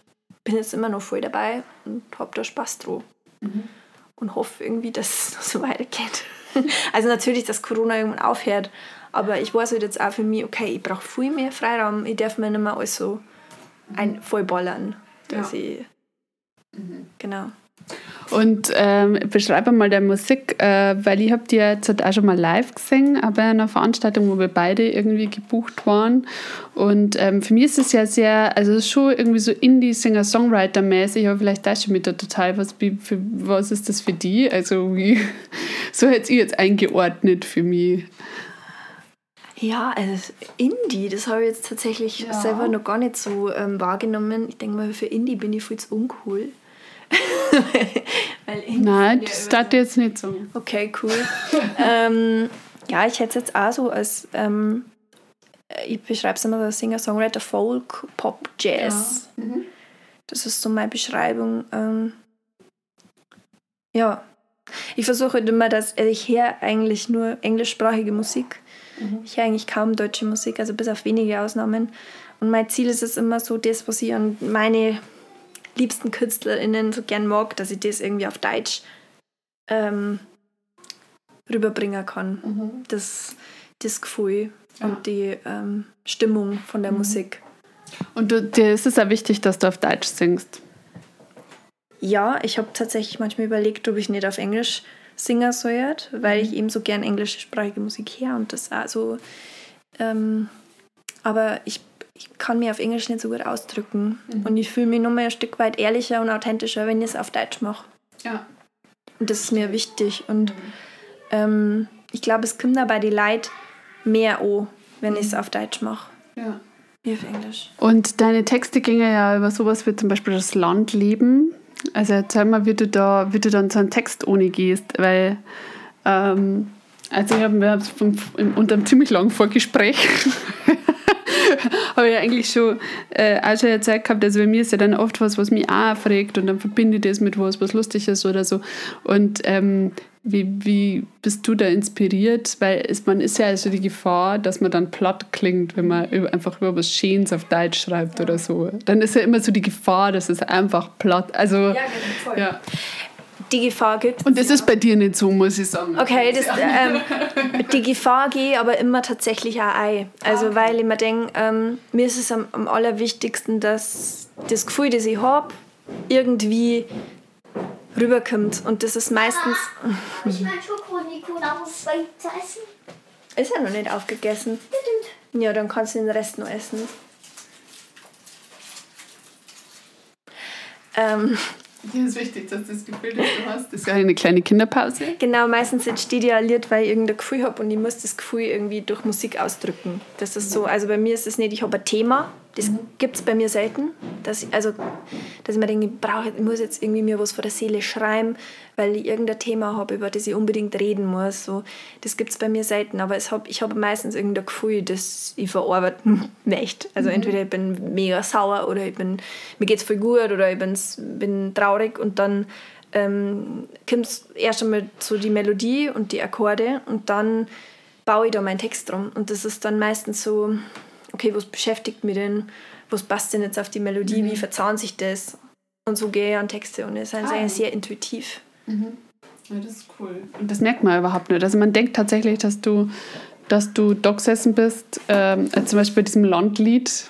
bin jetzt immer noch voll dabei und habe da Spaß drauf. Mhm. Und hoffe irgendwie, dass es noch so weitergeht. also natürlich, dass Corona irgendwann aufhört. Aber ich weiß halt jetzt auch für mich, okay, ich brauche viel mehr Freiraum. Ich darf mir nicht mehr alles so ein, vollballern. Dass ja. ich, mhm. Genau. Und ähm, beschreibe mal der Musik, äh, weil ich habe die jetzt halt auch schon mal live gesehen, aber in einer Veranstaltung, wo wir beide irgendwie gebucht waren. Und ähm, für mich ist es ja sehr, also schon irgendwie so Indie-Singer-Songwriter-mäßig, aber vielleicht da schon mit der total, was, für, was ist das für die? Also wie, so hätte ich jetzt eingeordnet für mich. Ja, also Indie, das habe ich jetzt tatsächlich ja. selber noch gar nicht so ähm, wahrgenommen. Ich denke mal, für Indie bin ich viel zu uncool. Nein, das ja jetzt nicht so. Okay, cool. ähm, ja, ich hätte es jetzt auch so als, ähm, ich beschreibe es immer als Singer-Songwriter, Folk, Pop, Jazz. Ja. Mhm. Das ist so meine Beschreibung. Ähm, ja, ich versuche halt immer, dass also ich höre eigentlich nur englischsprachige Musik. Mhm. Ich höre eigentlich kaum deutsche Musik, also bis auf wenige Ausnahmen. Und mein Ziel ist es immer so, das, was ich an meine liebsten KünstlerInnen so gern mag, dass ich das irgendwie auf Deutsch ähm, rüberbringen kann. Mhm. Das, das Gefühl ja. und die ähm, Stimmung von der mhm. Musik. Und du, dir ist es auch wichtig, dass du auf Deutsch singst? Ja, ich habe tatsächlich manchmal überlegt, ob ich nicht auf Englisch singen soll, weil ich mhm. eben so gern englischsprachige Musik her und das auch so. Ähm, aber ich ich kann mich auf Englisch nicht so gut ausdrücken. Mhm. Und ich fühle mich nochmal ein Stück weit ehrlicher und authentischer, wenn ich es auf Deutsch mache. Ja. Und das ist mir wichtig. Und mhm. ähm, ich glaube, es kommt da bei den Leuten mehr an, wenn mhm. ich es auf Deutsch mache. Ja. Wie auf Englisch. Und deine Texte gingen ja über sowas wie zum Beispiel das Landleben. Also erzähl mal, wie du da, wie du dann so einen Text ohne gehst, weil ähm, also ich habe mir unter einem ziemlich langen Vorgespräch habe ich ja eigentlich schon, äh, auch schon erzählt gehabt, also bei mir ist ja dann oft was, was mich auch aufregt und dann verbinde ich das mit was, was lustig ist oder so. Und ähm, wie, wie bist du da inspiriert? Weil es, man ist ja also die Gefahr, dass man dann platt klingt, wenn man einfach über was Schönes auf Deutsch schreibt ja. oder so. Dann ist ja immer so die Gefahr, dass es einfach platt, also ja, genau, voll. ja die Gefahr gibt. Und das ist bei dir nicht so, muss ich sagen. Okay, das, ähm, die Gefahr gehe aber immer tatsächlich auch ein. Also, ah, okay. weil ich mir denke, ähm, mir ist es am, am allerwichtigsten, dass das Gefühl, das ich habe, irgendwie rüberkommt. Und das ist meistens. Mama, ich mein Schoko-Nikolaus weiter essen. Ist ja noch nicht aufgegessen. Ja, dann kannst du den Rest noch essen. Ähm, dir ist wichtig, dass das Gefühl, das du hast, das ist ja eine kleine Kinderpause. Genau, meistens entsteht ja ein Lied, weil ich irgendein Gefühl habe und ich muss das Gefühl irgendwie durch Musik ausdrücken. Das ist so, also bei mir ist es nicht, ich habe ein Thema das mhm. gibt es bei mir selten. Dass ich, also, dass ich mir denke, ich, brauche, ich muss jetzt irgendwie mir was vor der Seele schreiben, weil ich irgendein Thema habe, über das ich unbedingt reden muss. So, das gibt es bei mir selten. Aber es hab, ich habe meistens irgendein Gefühl, das ich verarbeiten möchte. Also mhm. entweder ich bin mega sauer oder ich bin, mir geht es voll gut oder ich bin traurig und dann ähm, kommt erst einmal so die Melodie und die Akkorde und dann baue ich da meinen Text drum. Und das ist dann meistens so okay, was beschäftigt mich denn, was passt denn jetzt auf die Melodie, mhm. wie verzahnt sich das? Und so gehe ich an Texte und es ist ah, sehr intuitiv. Mhm. Ja, das ist cool. Und das merkt man überhaupt nicht. Also man denkt tatsächlich, dass du, dass du da gesessen bist, ähm, zum Beispiel bei diesem Landlied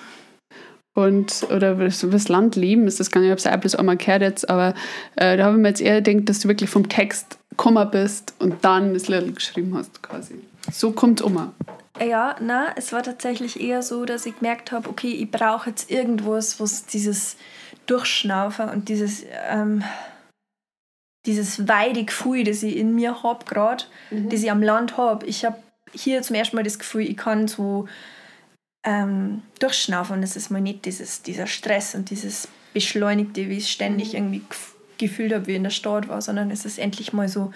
und oder das Land leben ist das gar nicht, ich habe es auch bloß einmal gehört jetzt, aber äh, da habe ich mir jetzt eher gedacht, dass du wirklich vom Text gekommen bist und dann das Lied geschrieben hast quasi. So kommt es um. Ja, na, es war tatsächlich eher so, dass ich gemerkt habe, okay, ich brauche jetzt irgendwas, was dieses Durchschnaufen und dieses, ähm, dieses weide Gefühl, das ich in mir habe gerade, mhm. das ich am Land habe. Ich habe hier zum ersten Mal das Gefühl, ich kann so ähm, durchschnaufen und es ist mal nicht dieses, dieser Stress und dieses Beschleunigte, wie ich es ständig mhm. irgendwie gefühlt habe, wie in der Stadt war, sondern es ist endlich mal so,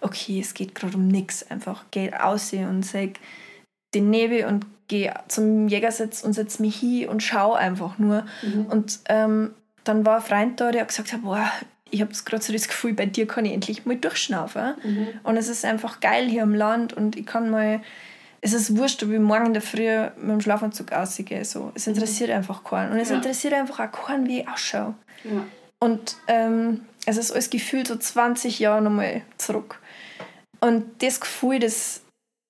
okay, es geht gerade um nichts. Einfach geh raus und sag den Nebel und geh zum Jägersitz und setz mich hin und schau einfach nur. Mhm. Und ähm, dann war ein Freund da, der gesagt hat, boah, ich habe gerade so das Gefühl, bei dir kann ich endlich mal durchschnaufen. Mhm. Und es ist einfach geil hier im Land und ich kann mal, es ist wurscht, ob ich morgen in der Früh mit dem Schlafanzug ausgehe. So. Es mhm. interessiert mhm. einfach keinen. Und es ja. interessiert einfach auch keinen, wie ich ausschaue. Ja. Und ähm, es ist alles gefühlt so 20 Jahre nochmal zurück. Und das Gefühl, das,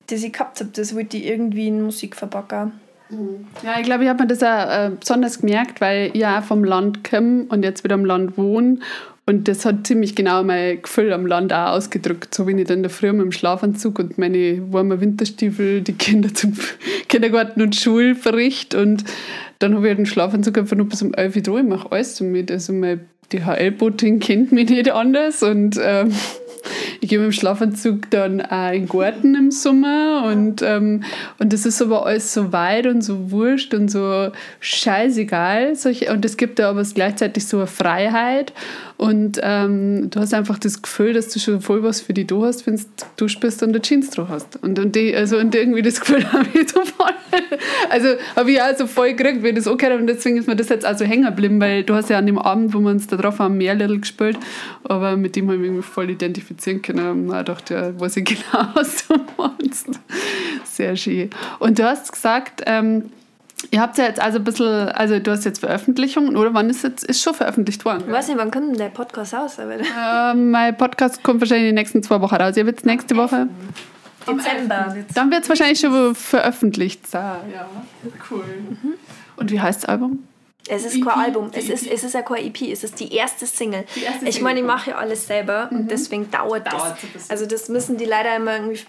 das ich gehabt habe, das wollte ich irgendwie in Musik verpacken. Mhm. Ja, ich glaube, ich habe mir das auch äh, besonders gemerkt, weil ich ja vom Land komme und jetzt wieder am Land wohne. Und das hat ziemlich genau mein Gefühl am Land auch ausgedrückt. So bin ich dann in der Früh mit dem Schlafanzug und meine warmen Winterstiefel die Kinder zum Kindergarten und Schulbericht. Und dann habe ich den Schlafanzug einfach nur bis um 11 Uhr Ich mache alles damit. Also meine DHL-Botin kennt mich nicht anders. Und ähm, ich gehe mit dem Schlafanzug dann auch in den Garten im Sommer und, ähm, und das ist aber alles so weit und so wurscht und so scheißegal. Und es gibt da aber gleichzeitig so eine Freiheit und ähm, du hast einfach das Gefühl, dass du schon voll was für dich da hast, wenn du bist und eine Jeans drauf hast. Und, und, die, also, und irgendwie das Gefühl habe ich so voll. Also habe ich auch so voll gekriegt, wie das auch gehört Und deswegen ist mir das jetzt also hängen geblieben, weil du hast ja an dem Abend, wo wir uns da drauf haben, mehr Little gespielt. Aber mit dem habe ich mich voll identifizieren können. Und ich dachte, ja, weiß ich genau, was du meinst. Sehr schön. Und du hast gesagt, ähm, Ihr habt ja jetzt also ein bisschen, also du hast jetzt Veröffentlichungen, oder wann ist jetzt, ist schon veröffentlicht worden? Ich weiß nicht, wann kommt denn der Podcast raus? Ähm, mein Podcast kommt wahrscheinlich in den nächsten zwei Wochen raus. Ihr wird nächste Woche. Dezember. Dann wird es wahrscheinlich schon veröffentlicht. Ja, cool. Mhm. Und wie heißt das Album? Es ist EP? kein Album, es ist, es ist ja kein EP, es ist die erste Single. Die erste ich meine, ich mache ja alles selber mhm. und deswegen dauert, dauert das. Also das müssen die leider immer irgendwie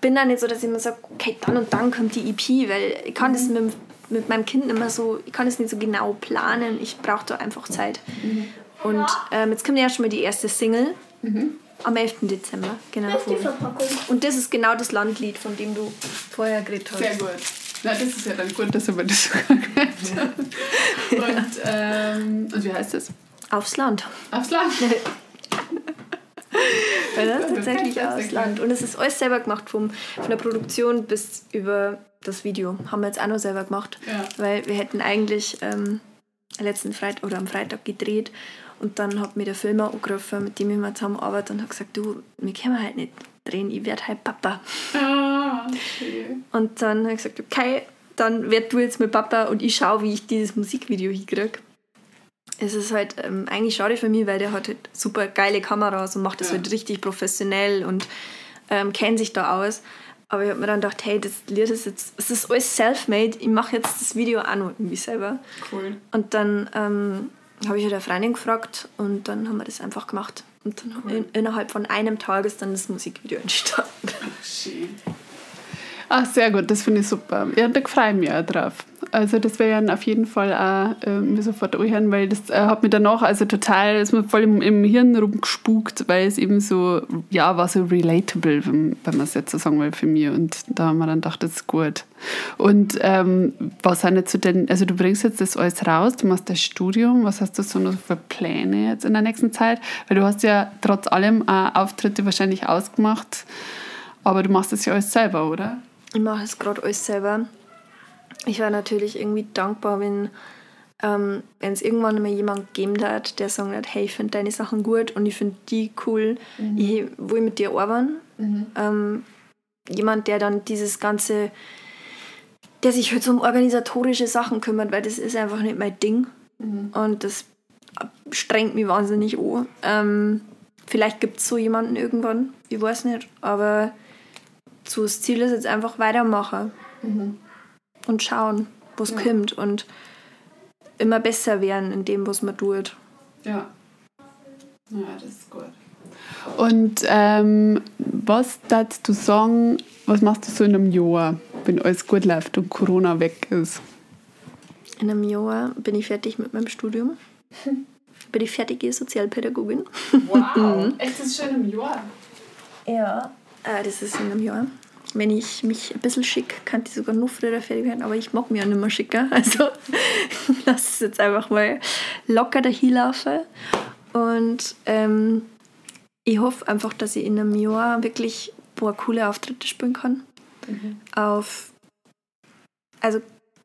bin da nicht so, dass ich immer sage, okay, dann und dann kommt die EP, weil ich kann mhm. das mit, mit meinem Kind immer so, ich kann das nicht so genau planen, ich brauche da einfach Zeit. Mhm. Und ähm, jetzt kommt ja schon mal die erste Single. Mhm. Am 11. Dezember, genau. Und das ist genau das Landlied, von dem du vorher geredet hast. Sehr gut. Na, das ist ja dann gut, dass wir das sogar gehört und, ähm, und wie heißt das? Aufs Land. Aufs Land. Weil das ist tatsächlich aus Land. Und es ist alles selber gemacht, vom, von der Produktion bis über das Video. Haben wir jetzt auch noch selber gemacht. Ja. Weil wir hätten eigentlich ähm, letzten Freitag oder am Freitag gedreht und dann hat mir der Filmer angerufen, mit dem ich mal zusammenarbeite und hat gesagt, du, wir können halt nicht drehen, ich werde halt Papa. Ah, okay. Und dann habe ich gesagt, okay, dann werd du jetzt mit Papa und ich schaue, wie ich dieses Musikvideo hinkriege es ist halt ähm, eigentlich schade für mich, weil der hat halt super geile Kameras und macht das ja. halt richtig professionell und ähm, kennt sich da aus. Aber ich habe mir dann gedacht, hey, das Lied ist jetzt, es ist alles self-made, ich mache jetzt das Video auch noch irgendwie selber. Cool. Und dann ähm, habe ich halt eine Freundin gefragt und dann haben wir das einfach gemacht. Und dann cool. in, innerhalb von einem Tag ist dann das Musikvideo entstanden. Schön. Ach, sehr gut, das finde ich super. Ja, da freue ich mich auch drauf. Also das wäre ja auf jeden Fall auch äh, mir sofort anhören, weil das äh, hat mir danach also total, ist mir voll im, im Hirn rumgespukt, weil es eben so, ja, war so relatable, wenn, wenn man es jetzt so sagen will, für mich. Und da haben wir dann gedacht, das ist gut. Und ähm, was sind jetzt so denn, also du bringst jetzt das alles raus, du machst das Studium, was hast du so noch für Pläne jetzt in der nächsten Zeit? Weil du hast ja trotz allem auch Auftritte wahrscheinlich ausgemacht, aber du machst das ja alles selber, oder? Ich mache es gerade alles selber. Ich war natürlich irgendwie dankbar, wenn ähm, es irgendwann mal jemand gegeben hat, der sagt hat, hey, ich finde deine Sachen gut und ich finde die cool, mhm. ich will mit dir arbeiten. Mhm. Ähm, jemand, der dann dieses ganze, der sich halt so um organisatorische Sachen kümmert, weil das ist einfach nicht mein Ding. Mhm. Und das strengt mich wahnsinnig an. Ähm, vielleicht gibt es so jemanden irgendwann, ich weiß nicht, aber so das Ziel ist jetzt einfach weitermachen mhm. und schauen, wo es ja. kommt. Und immer besser werden in dem, was man tut. Ja. Ja, das ist gut. Und ähm, was darfst du sagen, was machst du so in einem Jahr, wenn alles gut läuft und Corona weg ist? In einem Jahr bin ich fertig mit meinem Studium. Bin ich fertige Sozialpädagogin. Wow, echt, das ist schon im Jahr. Ja. Äh, das ist in einem Jahr. Wenn ich mich ein bisschen schick, kann ich sogar noch früher fertig werden, aber ich mag mich auch nicht mehr schicker. Also lass es jetzt einfach mal locker dahin laufen. Und ähm, ich hoffe einfach, dass ich in einem Jahr wirklich ein paar coole Auftritte spielen kann. Auf also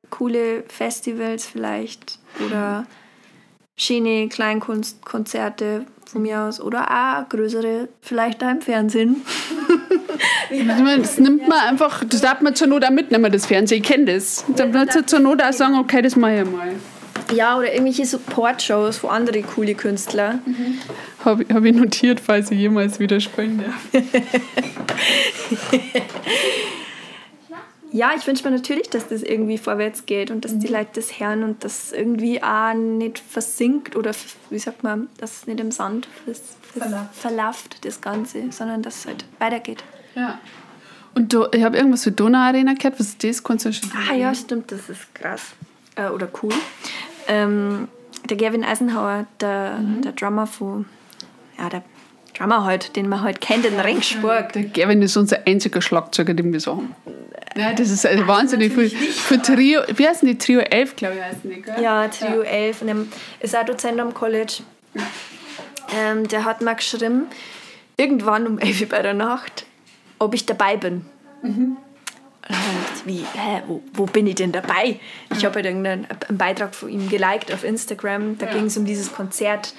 coole Festivals vielleicht oder schöne Kleinkunstkonzerte von mir aus oder auch größere, vielleicht da im Fernsehen. Meine, Das nimmt man einfach, das darf man zur Not auch mitnehmen, das Fernsehen, ich kenne das. Da wird man zur Not auch sagen, okay, das mache ich mal. Ja, oder irgendwelche Support-Shows von anderen coole Künstler. Habe hab ich notiert, falls ich jemals wieder spielen darf. Ja, ich wünsche mir natürlich, dass das irgendwie vorwärts geht und dass die Leute das hören und dass irgendwie auch nicht versinkt oder wie sagt man, dass es nicht im Sand verlauft, das Ganze, sondern dass es halt weitergeht. Ja. Und du, ich habe irgendwas für Donau-Arena gehört, was ist das? Kannst du schon Ah ja, stimmt, das ist krass. Äh, oder cool. Ähm, der Gavin Eisenhower, der, der Drummer von, ja, der Drummer halt, den man halt kennt in Ringsburg. Der Gavin ist unser einziger Schlagzeuger, den wir so haben. Ja, das ist also wahnsinnig viel. Für Trio, wie heißen die? Trio 11, glaube ich, heißen die, gell? Ja, Trio 11 und er ist auch Dozent am College. Ähm, der hat mir geschrieben, irgendwann um 11 Uhr bei der Nacht, ob ich dabei bin. Und dann hab ich gedacht, wie, hä, wo, wo bin ich denn dabei? Ich habe halt irgendeinen einen Beitrag von ihm geliked auf Instagram. Da Ja. ging es um dieses Konzert,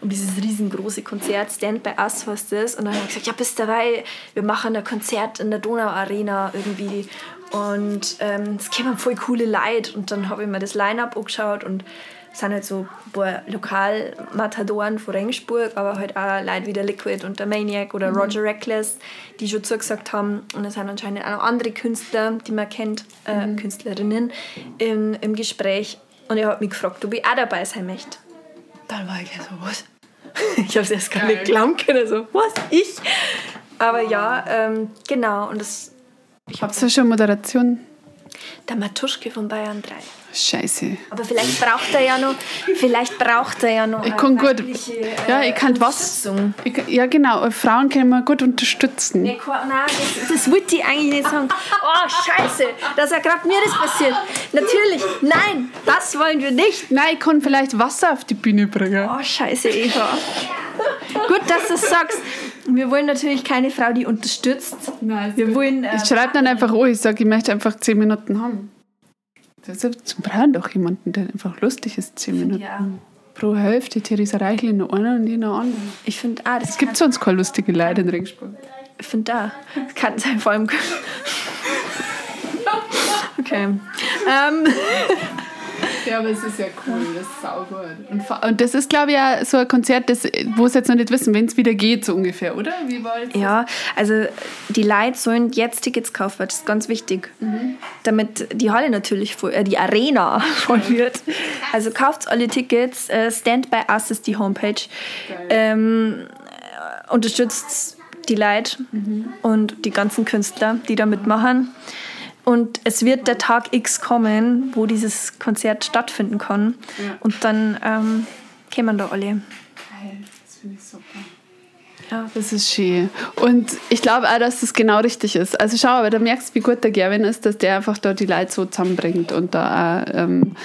um dieses riesengroße Konzert, Stand by Us heißt das. Und dann habe ich gesagt, ja, bist dabei, wir machen ein Konzert in der Donau-Arena irgendwie. Und ähm, es kämen voll coole Leute. Und dann habe ich mir das Line-Up angeschaut und es sind halt so ein paar Lokal-Matadoren von Rengsburg, aber halt auch Leute wie der Liquid und der Maniac oder Roger Reckless, die schon zugesagt haben. Und es sind anscheinend auch noch andere Künstler, die man kennt, äh, Künstlerinnen, im, im Gespräch. Und er hat mich gefragt, ob ich auch dabei sein möchte. Dann war ich ja so, was? ich habe es erst gar nicht glauben können, so, was, ich? Aber ja, ähm, genau, und das, Habt ihr schon Moderation? der Matuschke von Bayern 3. Scheiße. Aber vielleicht braucht er ja noch, vielleicht braucht er ja noch Ich kann gut. weibliche, äh, Ja, ich kann was. Ich, ja, genau. Frauen können wir gut unterstützen. Nee, Nein, das, das wollte ich eigentlich nicht sagen. Oh, scheiße, dass er gerade mir das passiert. Natürlich, nein, das wollen wir nicht. Nein, ich kann vielleicht Wasser auf die Bühne bringen. Oh, scheiße, Eva. Gut, dass du es sagst. Wir wollen natürlich keine Frau, die unterstützt. Nein, Wir wollen. Äh, Ich schreibe dann einfach an, ich sage, ich möchte einfach 10 Minuten haben. Das ist zum Brauchen doch jemanden, der einfach lustig ist, 10 Minuten. ja. Pro Hälfte, Theresa Reichel in der einen und in der anderen. Ich finde, ah, das Es gibt sonst keine lustige Leute in Regensburg. Ich finde da. Das kann sein, vor allem. Okay. Ähm, Ja, aber es ist ja cool, das ist saugut. Und, und das ist, glaube ich, ja so ein Konzert, das, wo sie jetzt noch nicht wissen, wenn es wieder geht, so ungefähr, oder? Wie wollt ja, also die Leute sollen jetzt Tickets kaufen, das ist ganz wichtig. Damit die Halle natürlich voll, äh, die Arena voll wird. Also kauft alle Tickets. Äh, Stand by Us ist die Homepage. Ähm, äh, unterstützt die Leute und die ganzen Künstler, die da mitmachen. Und es wird der Tag X kommen, wo dieses Konzert stattfinden kann. Ja. Und dann ähm, kämen da alle. Geil, das finde ich super. Ja. Das ist schön. Und ich glaube auch, dass das genau richtig ist. Also schau, aber da merkst du, wie gut der Gerwin ist, dass der einfach da die Leute so zusammenbringt. Und da auch, ähm,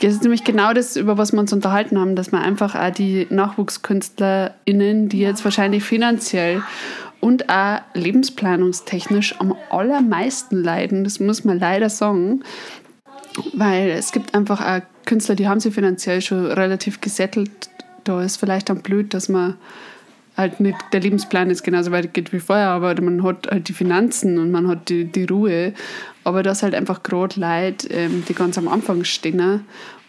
das ist nämlich genau das, über was wir uns unterhalten haben, dass man einfach auch die NachwuchskünstlerInnen, die jetzt wahrscheinlich finanziell und auch lebensplanungstechnisch am allermeisten leiden, das muss man leider sagen, weil es gibt einfach auch Künstler, die haben sich finanziell schon relativ gesettelt. Da ist vielleicht dann blöd, dass man halt nicht, der Lebensplan ist genauso weit geht wie vorher, aber man hat halt die Finanzen und man hat die, die Ruhe. Aber das halt einfach gerade Leute, ähm, die ganz am Anfang stehen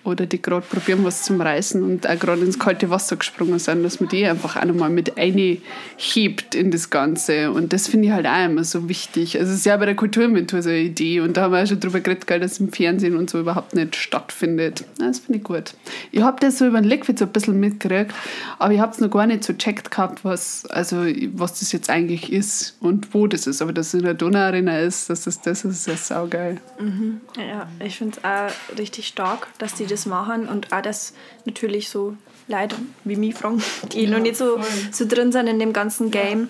oder die gerade probieren, was zum Reißen und auch gerade ins kalte Wasser gesprungen sind, dass man die einfach auch nochmal mit einhebt in das Ganze. Und das finde ich halt auch immer so wichtig. Also es ist ja bei der Kulturinventur so eine Idee und da haben wir auch schon drüber geredet, dass es im Fernsehen und so überhaupt nicht stattfindet. Das finde ich gut. Ich habe das so über den Liquid so ein bisschen mitgekriegt, aber ich habe es noch gar nicht so checkt gehabt, was, also, was das jetzt eigentlich ist und wo das ist. Aber dass es in der Donauarena ist, das ist, das ist ja saugeil. Mhm. Ja, ich finde es auch richtig stark, dass die das machen und auch, dass natürlich so Leute wie mich fragen, die ja, noch nicht so, so drin sind in dem ganzen Game.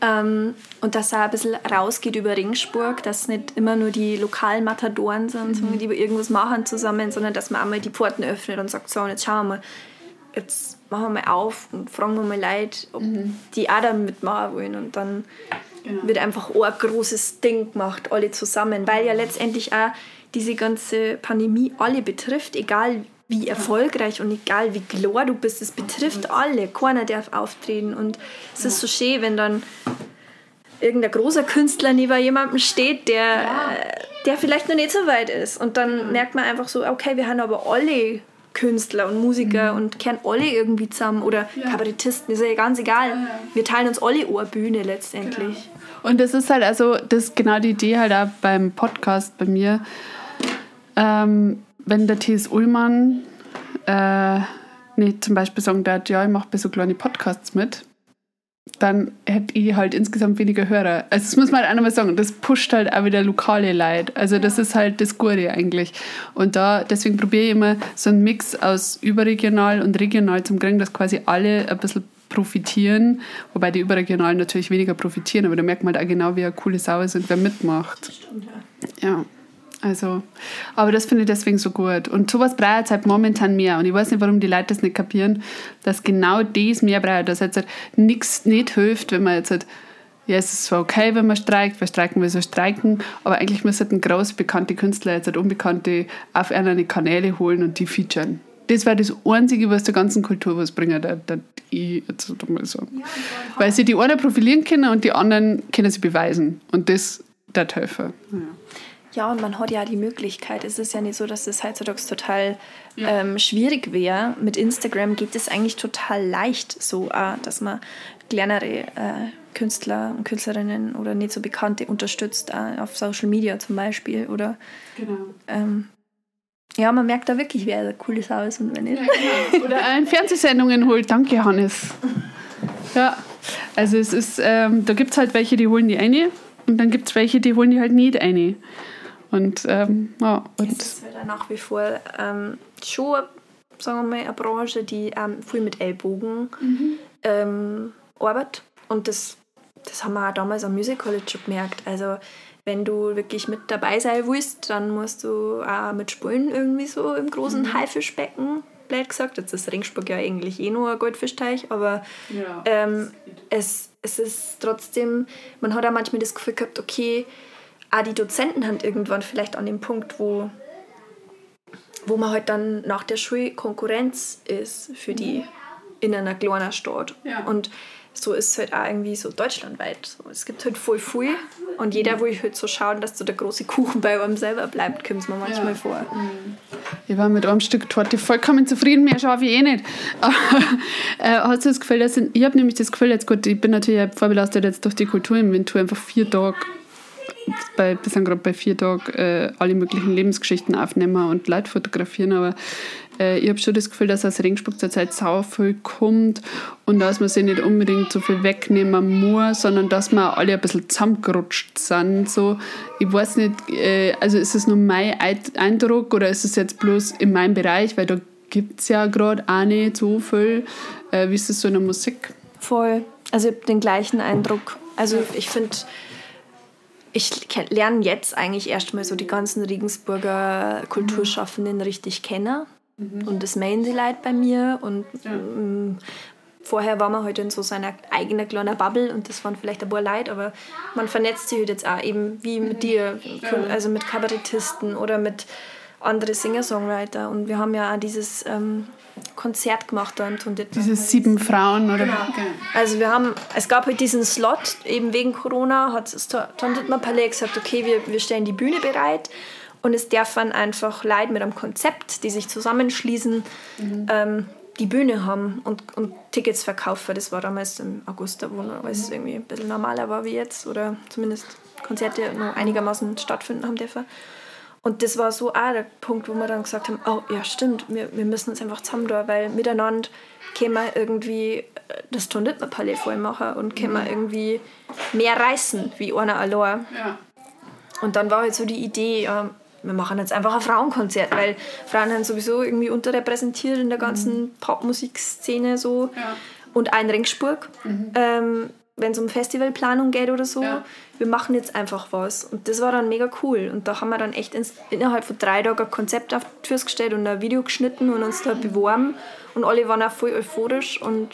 Ja. Ähm, und dass es auch ein bisschen rausgeht über Ringsburg, dass nicht immer nur die lokalen Matadoren sind, mhm. die irgendwas machen zusammen, sondern dass man auch mal die Pforten öffnet und sagt, so, jetzt schauen wir mal, jetzt machen wir mal auf und fragen wir mal Leute, ob mhm. die auch da mitmachen wollen. Und dann genau. wird einfach auch ein großes Ding gemacht, alle zusammen, weil ja letztendlich auch diese ganze Pandemie alle betrifft, egal wie erfolgreich und egal wie klar du bist, es betrifft alle. Keiner darf auftreten. Und es ist so schön, wenn dann irgendein großer Künstler neben jemandem steht, der, ja. der vielleicht noch nicht so weit ist. Und dann mhm. merkt man einfach so, okay, wir haben aber alle Künstler und Musiker mhm. und kennen alle irgendwie zusammen oder ja. Kabarettisten, ist ja ganz egal. Ja, wir teilen uns alle eine Bühne letztendlich. Genau. Und das ist halt also, das ist genau die Idee halt auch beim Podcast bei mir, ähm, wenn der T.S. Ullmann äh, nicht zum Beispiel sagen darf, ja, ich mache bei so kleinen Podcasts mit, dann hätte ich halt insgesamt weniger Hörer. Also das muss man halt auch nochmal sagen, das pusht halt auch wieder lokale Leute. Also das ist halt das Gute eigentlich. Und da, deswegen probiere ich immer so einen Mix aus überregional und regional zum kriegen, dass quasi alle ein bisschen profitieren, wobei die überregionalen natürlich weniger profitieren, aber da merkt man halt auch genau, wie eine coole Sau ist und wer mitmacht. Stimmt, ja. ja. Also, aber das finde ich deswegen so gut. Und sowas braucht es halt momentan mehr. Und ich weiß nicht, warum die Leute das nicht kapieren, dass genau das mehr braucht. Dass jetzt halt nichts nicht hilft, wenn man jetzt halt, ja, es ist zwar okay, wenn man streikt, weil streiken wir so streiken, aber eigentlich müssen halt groß bekannte Künstler jetzt halt unbekannte auf eine Kanäle holen und die featuren. Das wäre das Einzige, was der ganzen Kultur was bringt, da, da ich jetzt mal sagen. Ja, weil sie die einen profilieren können und die anderen können sie beweisen. Und das, das helfen. Ja. Ja, und man hat ja die Möglichkeit. Es ist ja nicht so, dass es heutzutage total ja. ähm, schwierig wäre. Mit Instagram geht es eigentlich total leicht so, äh, dass man kleinere äh, Künstler und Künstlerinnen oder nicht so bekannte unterstützt, äh, auf Social Media zum Beispiel. Oder, genau. Ähm, ja, man merkt da wirklich, wer ein cooles Haus und wenn nicht. Ja, genau. Oder in Fernsehsendungen holt. Danke, Hannes. Ja, also es ist, ähm, da gibt es halt welche, die holen die eine und dann gibt es welche, die holen die halt nicht eine. Und, ähm, ja, und es ist halt nach wie vor ähm, schon sagen wir mal, eine Branche, die ähm, viel mit Ellbogen mhm. ähm, arbeitet. Und das, das haben wir auch damals am Music College schon gemerkt. Also wenn du wirklich mit dabei sein willst, dann musst du auch mitspielen irgendwie so im großen mhm. Haifischbecken. Blöd gesagt, jetzt ist Ringsburg ja eigentlich eh nur ein Goldfischteich, aber ja, ähm, es, es ist trotzdem, man hat auch manchmal das Gefühl gehabt, okay, auch die Dozenten haben irgendwann vielleicht an dem Punkt, wo, wo man halt dann nach der Schule Konkurrenz ist für die in einer kleinen Stadt. Ja. Und so ist es halt auch irgendwie so deutschlandweit. Es gibt halt voll viel und jeder will halt so schauen, dass so der große Kuchen bei einem selber bleibt, kommt es mir manchmal ja. vor. Mhm. Ich war mit einem Stück Torte vollkommen zufrieden, mehr schaffe ich eh nicht. Aber, äh, hast du das Gefühl, dass ich habe nämlich das Gefühl, jetzt gut, ich bin natürlich vorbelastet jetzt durch die Kulturinventur, einfach vier Tage bei, wir sind gerade bei vier Tagen äh, alle möglichen Lebensgeschichten aufnehmen und Leute fotografieren, aber äh, ich habe schon das Gefühl, dass aus Ringsburg zurzeit sau viel kommt und dass man sich nicht unbedingt so viel wegnehmen muss, sondern dass wir alle ein bisschen zusammengerutscht sind. So, ich weiß nicht, äh, also ist es nur mein Eindruck oder ist es jetzt bloß in meinem Bereich, weil da gibt es ja gerade auch nicht so viel. Äh, wie ist es so in der Musik? Voll. Also ich habe den gleichen Eindruck. Also ich finde ich lerne jetzt eigentlich erstmal so die ganzen Regensburger Kulturschaffenden richtig kennen. Mhm. Und das meinen die Leute bei mir. Und ja. Mm, vorher war man halt in so seiner eigenen kleinen Bubble und das waren vielleicht ein paar Leute, aber man vernetzt sich halt jetzt auch eben wie mit dir, also mit Kabarettisten oder mit anderen Singer-Songwriter. Und wir haben ja auch dieses ähm, Konzert gemacht da im Tundit. Diese sieben Frauen oder genau. Also wir haben, es gab halt diesen Slot, eben wegen Corona hat das Tunditmer Palais gesagt, okay, wir, wir stellen die Bühne bereit Und es dürfen einfach Leute mit einem Konzept, die sich zusammenschließen, ähm, die Bühne haben und, und Tickets verkaufen. Das war damals im August, wo noch alles irgendwie ein bisschen normaler war wie jetzt oder zumindest Konzerte noch einigermaßen stattfinden haben dürfen. Und das war so auch der Punkt, wo wir dann gesagt haben, oh ja stimmt, wir, wir müssen uns einfach zusammen da, weil miteinander können wir irgendwie äh, das Ton nicht mehr Palais voll machen und können wir irgendwie mehr reißen wie einer allein. Ja. Und dann war halt so die Idee, wir machen jetzt einfach ein Frauenkonzert, weil Frauen sind sowieso irgendwie unterrepräsentiert in der ganzen Popmusikszene so. Ja. Und ein Ringsburg, ähm, wenn es um Festivalplanung geht oder so. Ja. Wir machen jetzt einfach was. Und das war dann mega cool. Und da haben wir dann echt ins, innerhalb von drei Tagen ein Konzept auf die Füße gestellt und ein Video geschnitten und uns da beworben. Und alle waren auch voll euphorisch und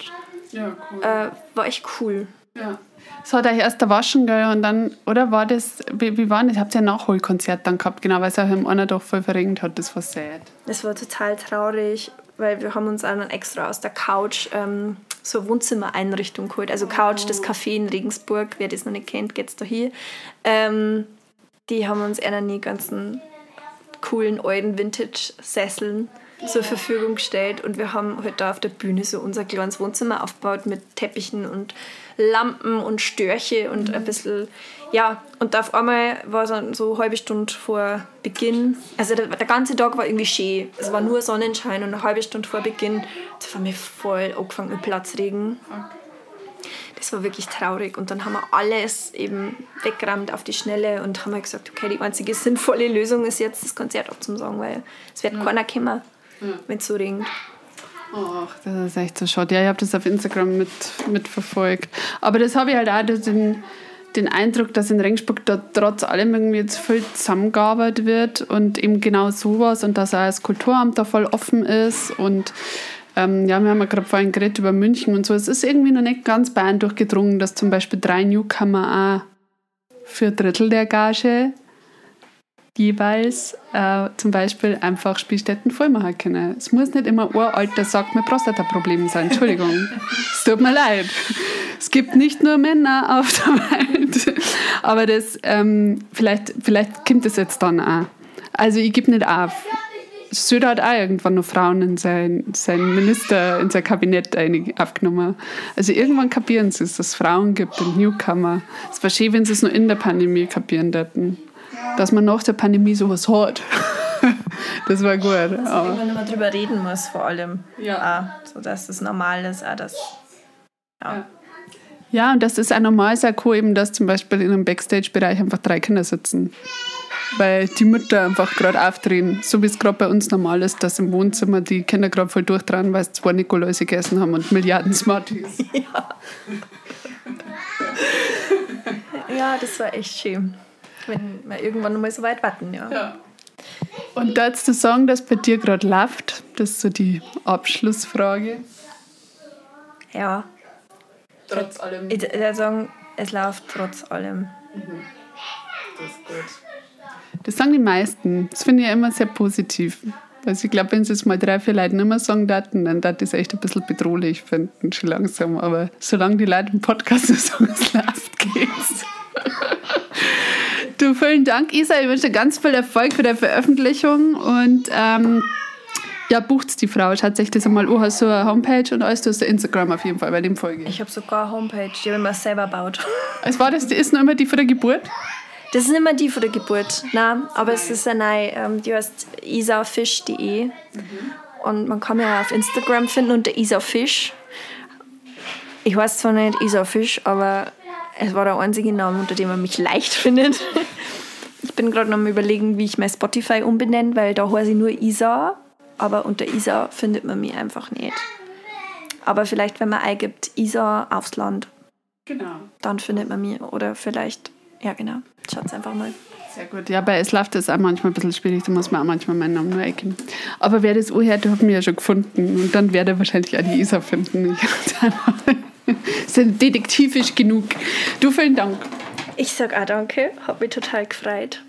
Ja, cool. äh, war echt cool. Ja. Es hat euch erst waschen, gell, und dann, oder war das, wie, wie war das? Habt ihr ein Nachholkonzert dann gehabt, genau, weil es euch im einer doch voll verringert hat, das war sad. Das war total traurig, weil wir haben uns auch dann extra aus der Couch ähm, so Wohnzimmereinrichtung geholt. Also Couch, das Café in Regensburg, wer das noch nicht kennt, geht's da hier. Ähm, die haben uns einer die ganzen coolen alten Vintage-Sesseln zur Verfügung gestellt und wir haben halt da auf der Bühne so unser kleines Wohnzimmer aufgebaut mit Teppichen und Lampen und Störche und ein bisschen, ja, und auf einmal war es dann so eine halbe Stunde vor Beginn, also der, der ganze Tag war irgendwie schön, es war nur Sonnenschein und eine halbe Stunde vor Beginn, das war mir voll angefangen mit Platzregen. Das war wirklich traurig. Und dann haben wir alles eben weggerammt auf die Schnelle und haben halt gesagt, okay, die einzige sinnvolle Lösung ist jetzt das Konzert abzusagen, weil es wird keiner kommen, wenn es so regnet. Ach, das ist echt so schade. Ja, ich habe das auf Instagram mit, mitverfolgt. Aber das habe ich halt auch den, den Eindruck, dass in Regensburg da trotz allem irgendwie jetzt viel zusammengearbeitet wird und eben genau sowas und dass auch das Kulturamt da voll offen ist und ähm, ja, wir haben ja gerade vorhin geredet über München und so. Es ist irgendwie noch nicht ganz Bayern durchgedrungen, dass zum Beispiel drei Newcomer auch für Drittel der Gage jeweils äh, zum Beispiel einfach Spielstätten voll machen können. Es muss nicht immer uralter sagt mir Prostata-Problem sein. Entschuldigung. es tut mir leid. Es gibt nicht nur Männer auf der Welt. Aber das, ähm, vielleicht, vielleicht kommt das jetzt dann auch. Also ich gebe nicht auf. Söder hat auch irgendwann noch Frauen in sein, sein Minister, in sein Kabinett aufgenommen. Also irgendwann kapieren sie es, dass es Frauen gibt und Newcomer. Es wäre schön, wenn sie es nur in der Pandemie kapieren hätten. Dass man nach der Pandemie sowas hat. das war gut. Wenn man drüber reden muss, vor allem. Ja. Auch, so dass es normal ist, auch das. Ja. ja, und das ist auch normal sehr cool, eben, dass zum Beispiel in einem Backstage-Bereich einfach drei Kinder sitzen. Weil die Mütter einfach gerade aufdrehen. So wie es gerade bei uns normal ist, dass im Wohnzimmer die Kinder gerade voll durchdrehen, weil sie zwei Nikoläuse gegessen haben und Milliarden Smarties. ja, das war echt schön. Wenn wir irgendwann mal so weit warten, ja. Und darfst du sagen, dass bei dir gerade läuft? Das ist so die Abschlussfrage. Ja. Trotz allem. Ich würde sagen, es läuft trotz allem. Das sagen die meisten. Das finde ich ja immer sehr positiv. Also ich glaube, wenn sie es mal drei, vier Leute nicht mehr sagen daten, dann darf das echt ein bisschen bedrohlich finden, schon langsam. Aber solange die Leute im Podcast sagen, es läuft, geht's. Du, vielen Dank, Isa. Ich wünsche dir ganz viel Erfolg für deine Veröffentlichung und ähm, ja, bucht's die Frau. Das einmal an. Hast du eine Homepage und alles? Du hast Instagram auf jeden Fall bei dem Folge. Ich habe sogar eine Homepage, die habe ich mir selber gebaut. Es war das, die ist noch immer die von der Geburt? Das ist nicht mehr die von der Geburt, nein, aber es ist eine neue, ähm, die heißt isafisch.de und man kann mich auch auf Instagram finden unter isafisch. Ich weiß zwar nicht isafisch, aber es war der einzige Name, unter dem man mich leicht findet. Ich bin gerade noch am überlegen, wie ich mein Spotify umbenenne, weil da heiße ich nur Isa, aber unter Isa findet man mich einfach nicht. Aber vielleicht, wenn man eingibt Isa aufs Land, Genau. dann findet man mich. Oder vielleicht, ja genau, schaut's einfach mal. Sehr gut. Ja, bei Es läuft das auch manchmal ein bisschen schwierig. Da muss man auch manchmal meinen Namen nur eingeben. Aber wer das anhört, hat mich ja schon gefunden. Und dann werde er wahrscheinlich auch die Isa finden. Ich sind detektivisch genug. Du, vielen Dank. Ich sag auch danke, hat mich total gefreut.